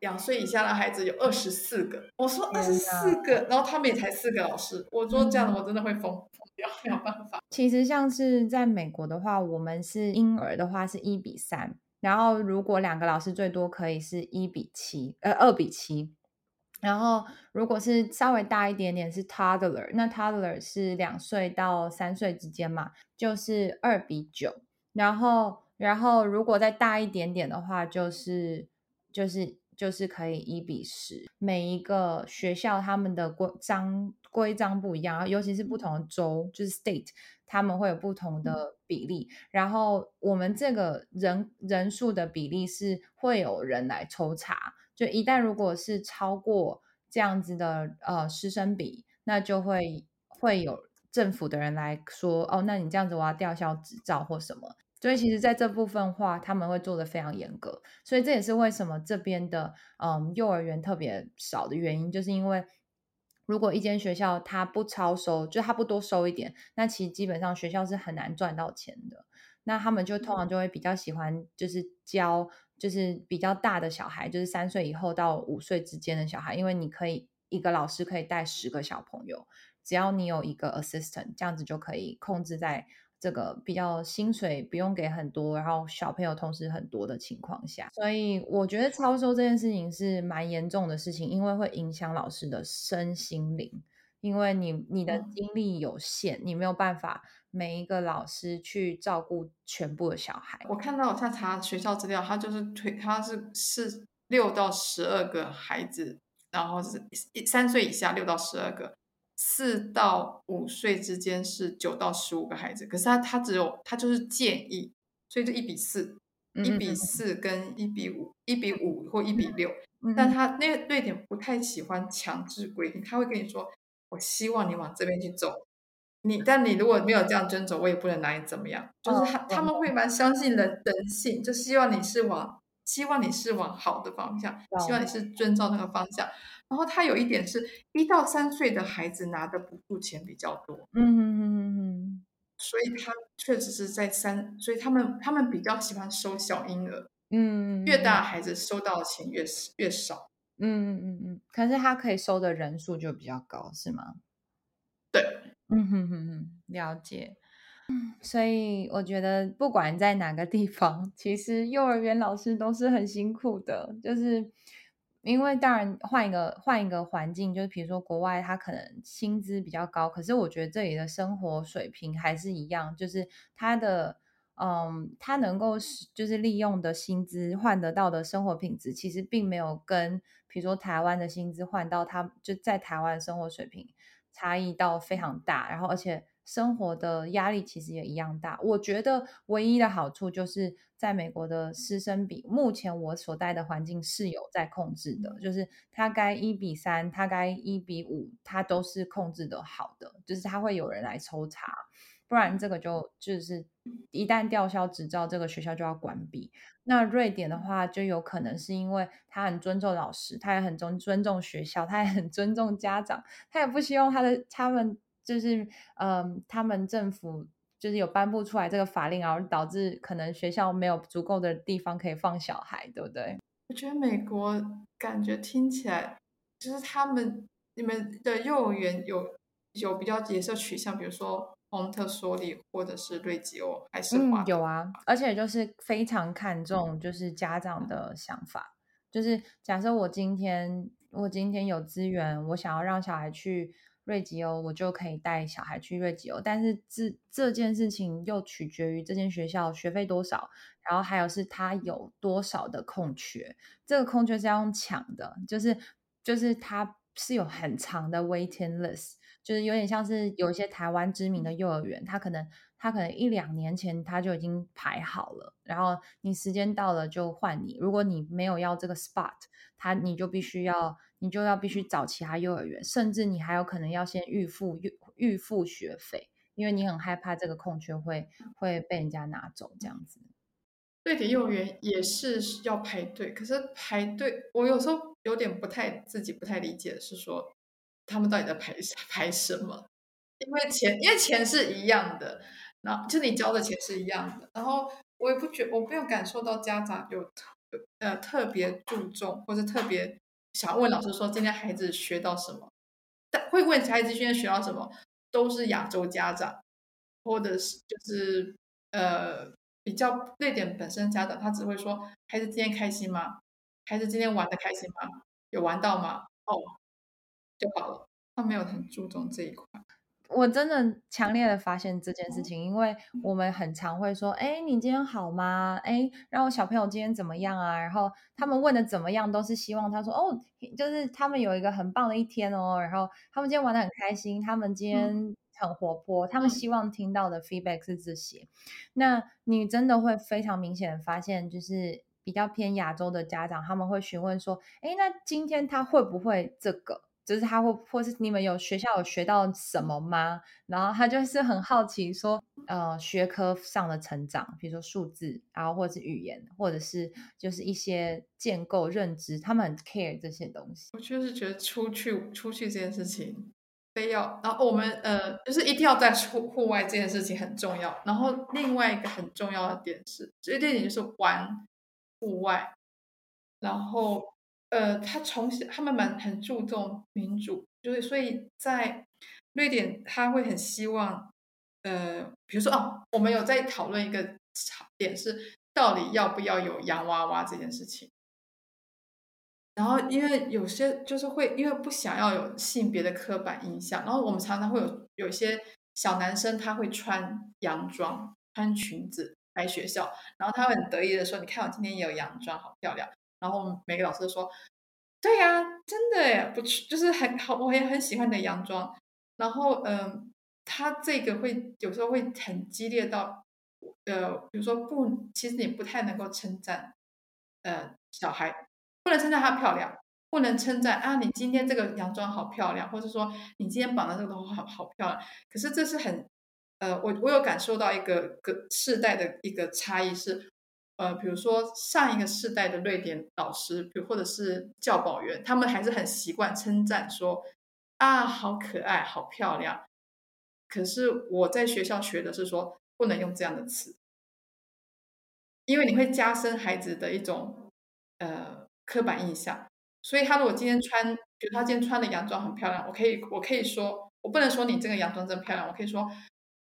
两岁以下的孩子有二十四个，我说二十四个，然后他们也才四个老师，我说这样的我真的会疯疯掉，没有办法。其实像是在美国的话，我们是婴儿的话是一比三，然后如果两个老师最多可以是一比七，呃二比七，然后如果是稍微大一点点是 toddler，那 toddler 是两岁到三岁之间嘛，就是二比九，然后然后如果再大一点点的话，就是就是。就是可以一比十，每一个学校他们的规章规章不一样，尤其是不同的州，就是 state，他们会有不同的比例。然后我们这个人人数的比例是会有人来抽查，就一旦如果是超过这样子的呃师生比，那就会会有政府的人来说，哦，那你这样子我要吊销执照或什么。所以其实，在这部分话，他们会做得非常严格。所以这也是为什么这边的嗯幼儿园特别少的原因，就是因为如果一间学校它不超收，就它不多收一点，那其实基本上学校是很难赚到钱的。那他们就通常就会比较喜欢，就是教就是比较大的小孩，就是三岁以后到五岁之间的小孩，因为你可以一个老师可以带十个小朋友，只要你有一个 assistant，这样子就可以控制在。这个比较薪水不用给很多，然后小朋友同时很多的情况下，所以我觉得超收这件事情是蛮严重的事情，因为会影响老师的身心灵，因为你你的精力有限，你没有办法每一个老师去照顾全部的小孩。我看到我在查学校资料，他就是推他是是六到十二个孩子，然后是三岁以下六到十二个。四到五岁之间是九到十五个孩子，可是他他只有他就是建议，所以就一比四，一比四跟一比五，一比五或一比六。但他那个瑞典不太喜欢强制规定，他会跟你说，我希望你往这边去走，你但你如果没有这样遵守，我也不能拿你怎么样。就是他他们会蛮。相信人人性，就希望你是往希望你是往好的方向，希望你是遵照那个方向。然后他有一点是一到三岁的孩子拿的补助钱比较多，嗯嗯嗯嗯嗯，所以他确实是在三，所以他们他们比较喜欢收小婴儿，嗯，越大孩子收到的钱越越少，嗯嗯嗯嗯，可是他可以收的人数就比较高，是吗？对，嗯哼哼哼，了解，嗯，所以我觉得不管在哪个地方，其实幼儿园老师都是很辛苦的，就是。因为当然换一个换一个环境，就是比如说国外，他可能薪资比较高，可是我觉得这里的生活水平还是一样，就是他的嗯，他能够就是利用的薪资换得到的生活品质，其实并没有跟比如说台湾的薪资换到他就在台湾生活水平差异到非常大，然后而且。生活的压力其实也一样大。我觉得唯一的好处就是在美国的师生比，目前我所在的环境是有在控制的，就是它该一比三，它该一比五，它都是控制的好的，就是它会有人来抽查，不然这个就就是一旦吊销执照，这个学校就要关闭。那瑞典的话，就有可能是因为他很尊重老师，他也很尊尊重学校，他也很尊重家长，他也不希望他的他们。就是，嗯，他们政府就是有颁布出来这个法令，而导致可能学校没有足够的地方可以放小孩，对不对？我觉得美国感觉听起来就是他们你们的幼儿园有有比较颜色取向，比如说蒙特梭利或者是瑞吉欧，还是、嗯、有啊，而且就是非常看重就是家长的想法，就是假设我今天我今天有资源，我想要让小孩去。瑞吉欧，我就可以带小孩去瑞吉欧，但是这这件事情又取决于这间学校学费多少，然后还有是他有多少的空缺，这个空缺是要用抢的，就是就是他是有很长的 waiting list，就是有点像是有一些台湾知名的幼儿园，他可能他可能一两年前他就已经排好了，然后你时间到了就换你，如果你没有要这个 spot，他你就必须要。你就要必须找其他幼儿园，甚至你还有可能要先预付预预付学费，因为你很害怕这个空缺会会被人家拿走这样子。瑞典幼儿园也是要排队，可是排队我有时候有点不太自己不太理解的是说，他们到底在排排 什么？因为钱因为钱是一样的，然后就你交的钱是一样的，然后我也不觉我没有感受到家长有特呃特别注重或者特别。想问老师说，今天孩子学到什么？但会问孩子今天学到什么，都是亚洲家长，或者是就是呃比较瑞典本身家长，他只会说孩子今天开心吗？孩子今天玩的开心吗？有玩到吗？哦，就好了，他没有很注重这一块。我真的强烈的发现这件事情，因为我们很常会说，哎，你今天好吗？哎，然后小朋友今天怎么样啊？然后他们问的怎么样，都是希望他说，哦，就是他们有一个很棒的一天哦，然后他们今天玩的很开心，他们今天很活泼，他们希望听到的 feedback 是这些。那你真的会非常明显的发现，就是比较偏亚洲的家长，他们会询问说，哎，那今天他会不会这个？就是他会，或是你们有学校有学到什么吗？然后他就是很好奇说，呃，学科上的成长，比如说数字，然后或者是语言，或者是就是一些建构认知，他们很 care 这些东西。我就是觉得出去出去这件事情，非要，然后我们呃，就是一定要在出户外这件事情很重要。然后另外一个很重要的点是，这一点就是玩户外，然后。呃，他从小他们蛮很注重民主，就是所以在瑞典他会很希望，呃，比如说哦，我们有在讨论一个点是到底要不要有洋娃娃这件事情。然后因为有些就是会因为不想要有性别的刻板印象，然后我们常常会有有些小男生他会穿洋装、穿裙子来学校，然后他很得意的说：“你看我今天也有洋装，好漂亮。”然后每个老师都说：“对呀，真的耶，不错就是很好，我也很喜欢你的洋装。”然后，嗯、他这个会有时候会很激烈到，呃，比如说不，其实你不太能够称赞，呃，小孩不能称赞她漂亮，不能称赞啊，你今天这个洋装好漂亮，或者说你今天绑的这个头好好漂亮。可是这是很，呃，我我有感受到一个个世代的一个差异是。呃，比如说上一个世代的瑞典老师，比如或者是教保员，他们还是很习惯称赞说啊，好可爱，好漂亮。可是我在学校学的是说不能用这样的词，因为你会加深孩子的一种呃刻板印象。所以他如果今天穿，比如他今天穿的洋装很漂亮，我可以我可以说，我不能说你这个洋装真漂亮，我可以说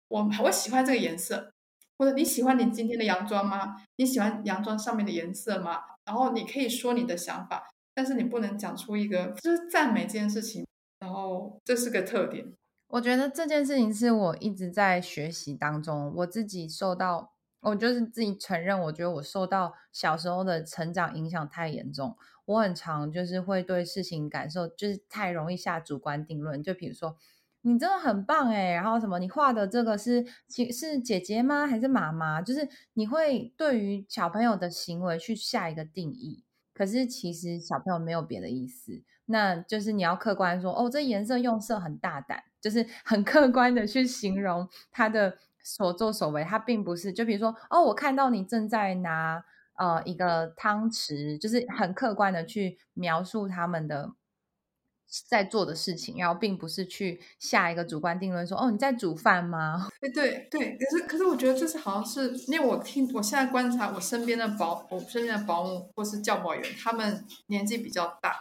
我我喜欢这个颜色。或者你喜欢你今天的洋装吗？你喜欢洋装上面的颜色吗？然后你可以说你的想法，但是你不能讲出一个就是赞美这件事情。然后这是个特点。我觉得这件事情是我一直在学习当中，我自己受到，我就是自己承认，我觉得我受到小时候的成长影响太严重。我很常就是会对事情感受就是太容易下主观定论，就比如说。你真的很棒哎，然后什么？你画的这个是是姐姐吗？还是妈妈？就是你会对于小朋友的行为去下一个定义，可是其实小朋友没有别的意思。那就是你要客观说，哦，这颜色用色很大胆，就是 很客观的去形容他的所作所为。他并不是，就比如说，哦，我看到你正在拿呃一个汤匙，就是很客观的去描述他们的。在做的事情，然后并不是去下一个主观定论说，哦，你在煮饭吗？对对对，可是可是我觉得这是好像是因为我听我现在观察我身边的保我身边的保姆或是教保员，他们年纪比较大，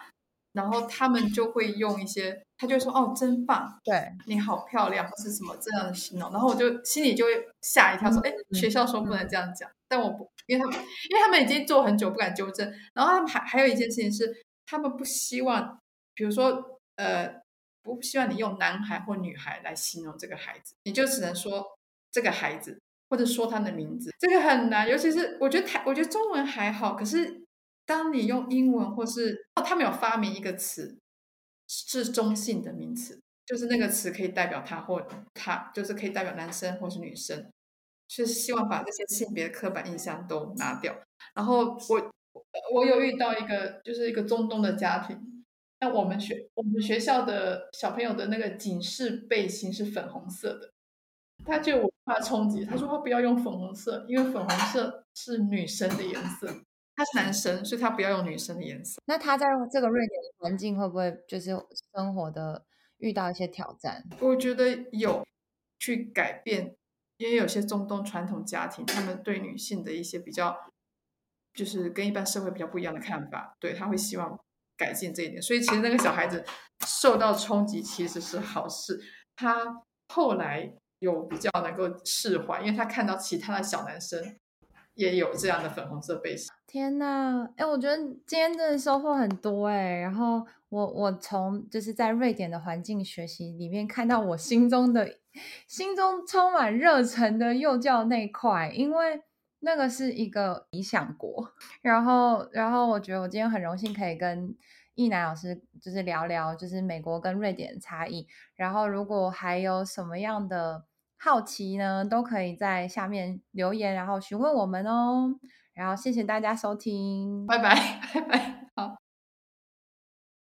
然后他们就会用一些，他就说哦，真棒，对，你好漂亮，或是什么这样的形容，然后我就心里就会吓一跳，说，哎，学校说不能这样讲，但我不，因为他们因为他们已经做很久，不敢纠正，然后他们还还有一件事情是，他们不希望。比如说，呃，不希望你用男孩或女孩来形容这个孩子，你就只能说这个孩子，或者说他的名字，这个很难。尤其是我觉得台，我觉得中文还好，可是当你用英文或是哦，他们有发明一个词，是中性的名词，就是那个词可以代表他或他，就是可以代表男生或是女生，就是希望把这些性别的刻板印象都拿掉。然后我我有遇到一个，就是一个中东的家庭。那我们学我们学校的小朋友的那个警示背心是粉红色的，他就文化冲击，他说他不要用粉红色，因为粉红色是女生的颜色，他是男生，所以他不要用女生的颜色。那他在这个瑞典的环境会不会就是生活的遇到一些挑战？我觉得有去改变，因为有些中东传统家庭，他们对女性的一些比较，就是跟一般社会比较不一样的看法，对，他会希望。改进这一点，所以其实那个小孩子受到冲击其实是好事。他后来有比较能够释怀，因为他看到其他的小男生也有这样的粉红色背心。天呐，哎，我觉得今天真的收获很多哎。然后我我从就是在瑞典的环境学习里面看到我心中的心中充满热忱的幼教那一块，因为。那个是一个理想国，然后，然后我觉得我今天很荣幸可以跟易南老师就是聊聊，就是美国跟瑞典的差异。然后，如果还有什么样的好奇呢，都可以在下面留言，然后询问我们哦。然后，谢谢大家收听，拜拜，拜拜。好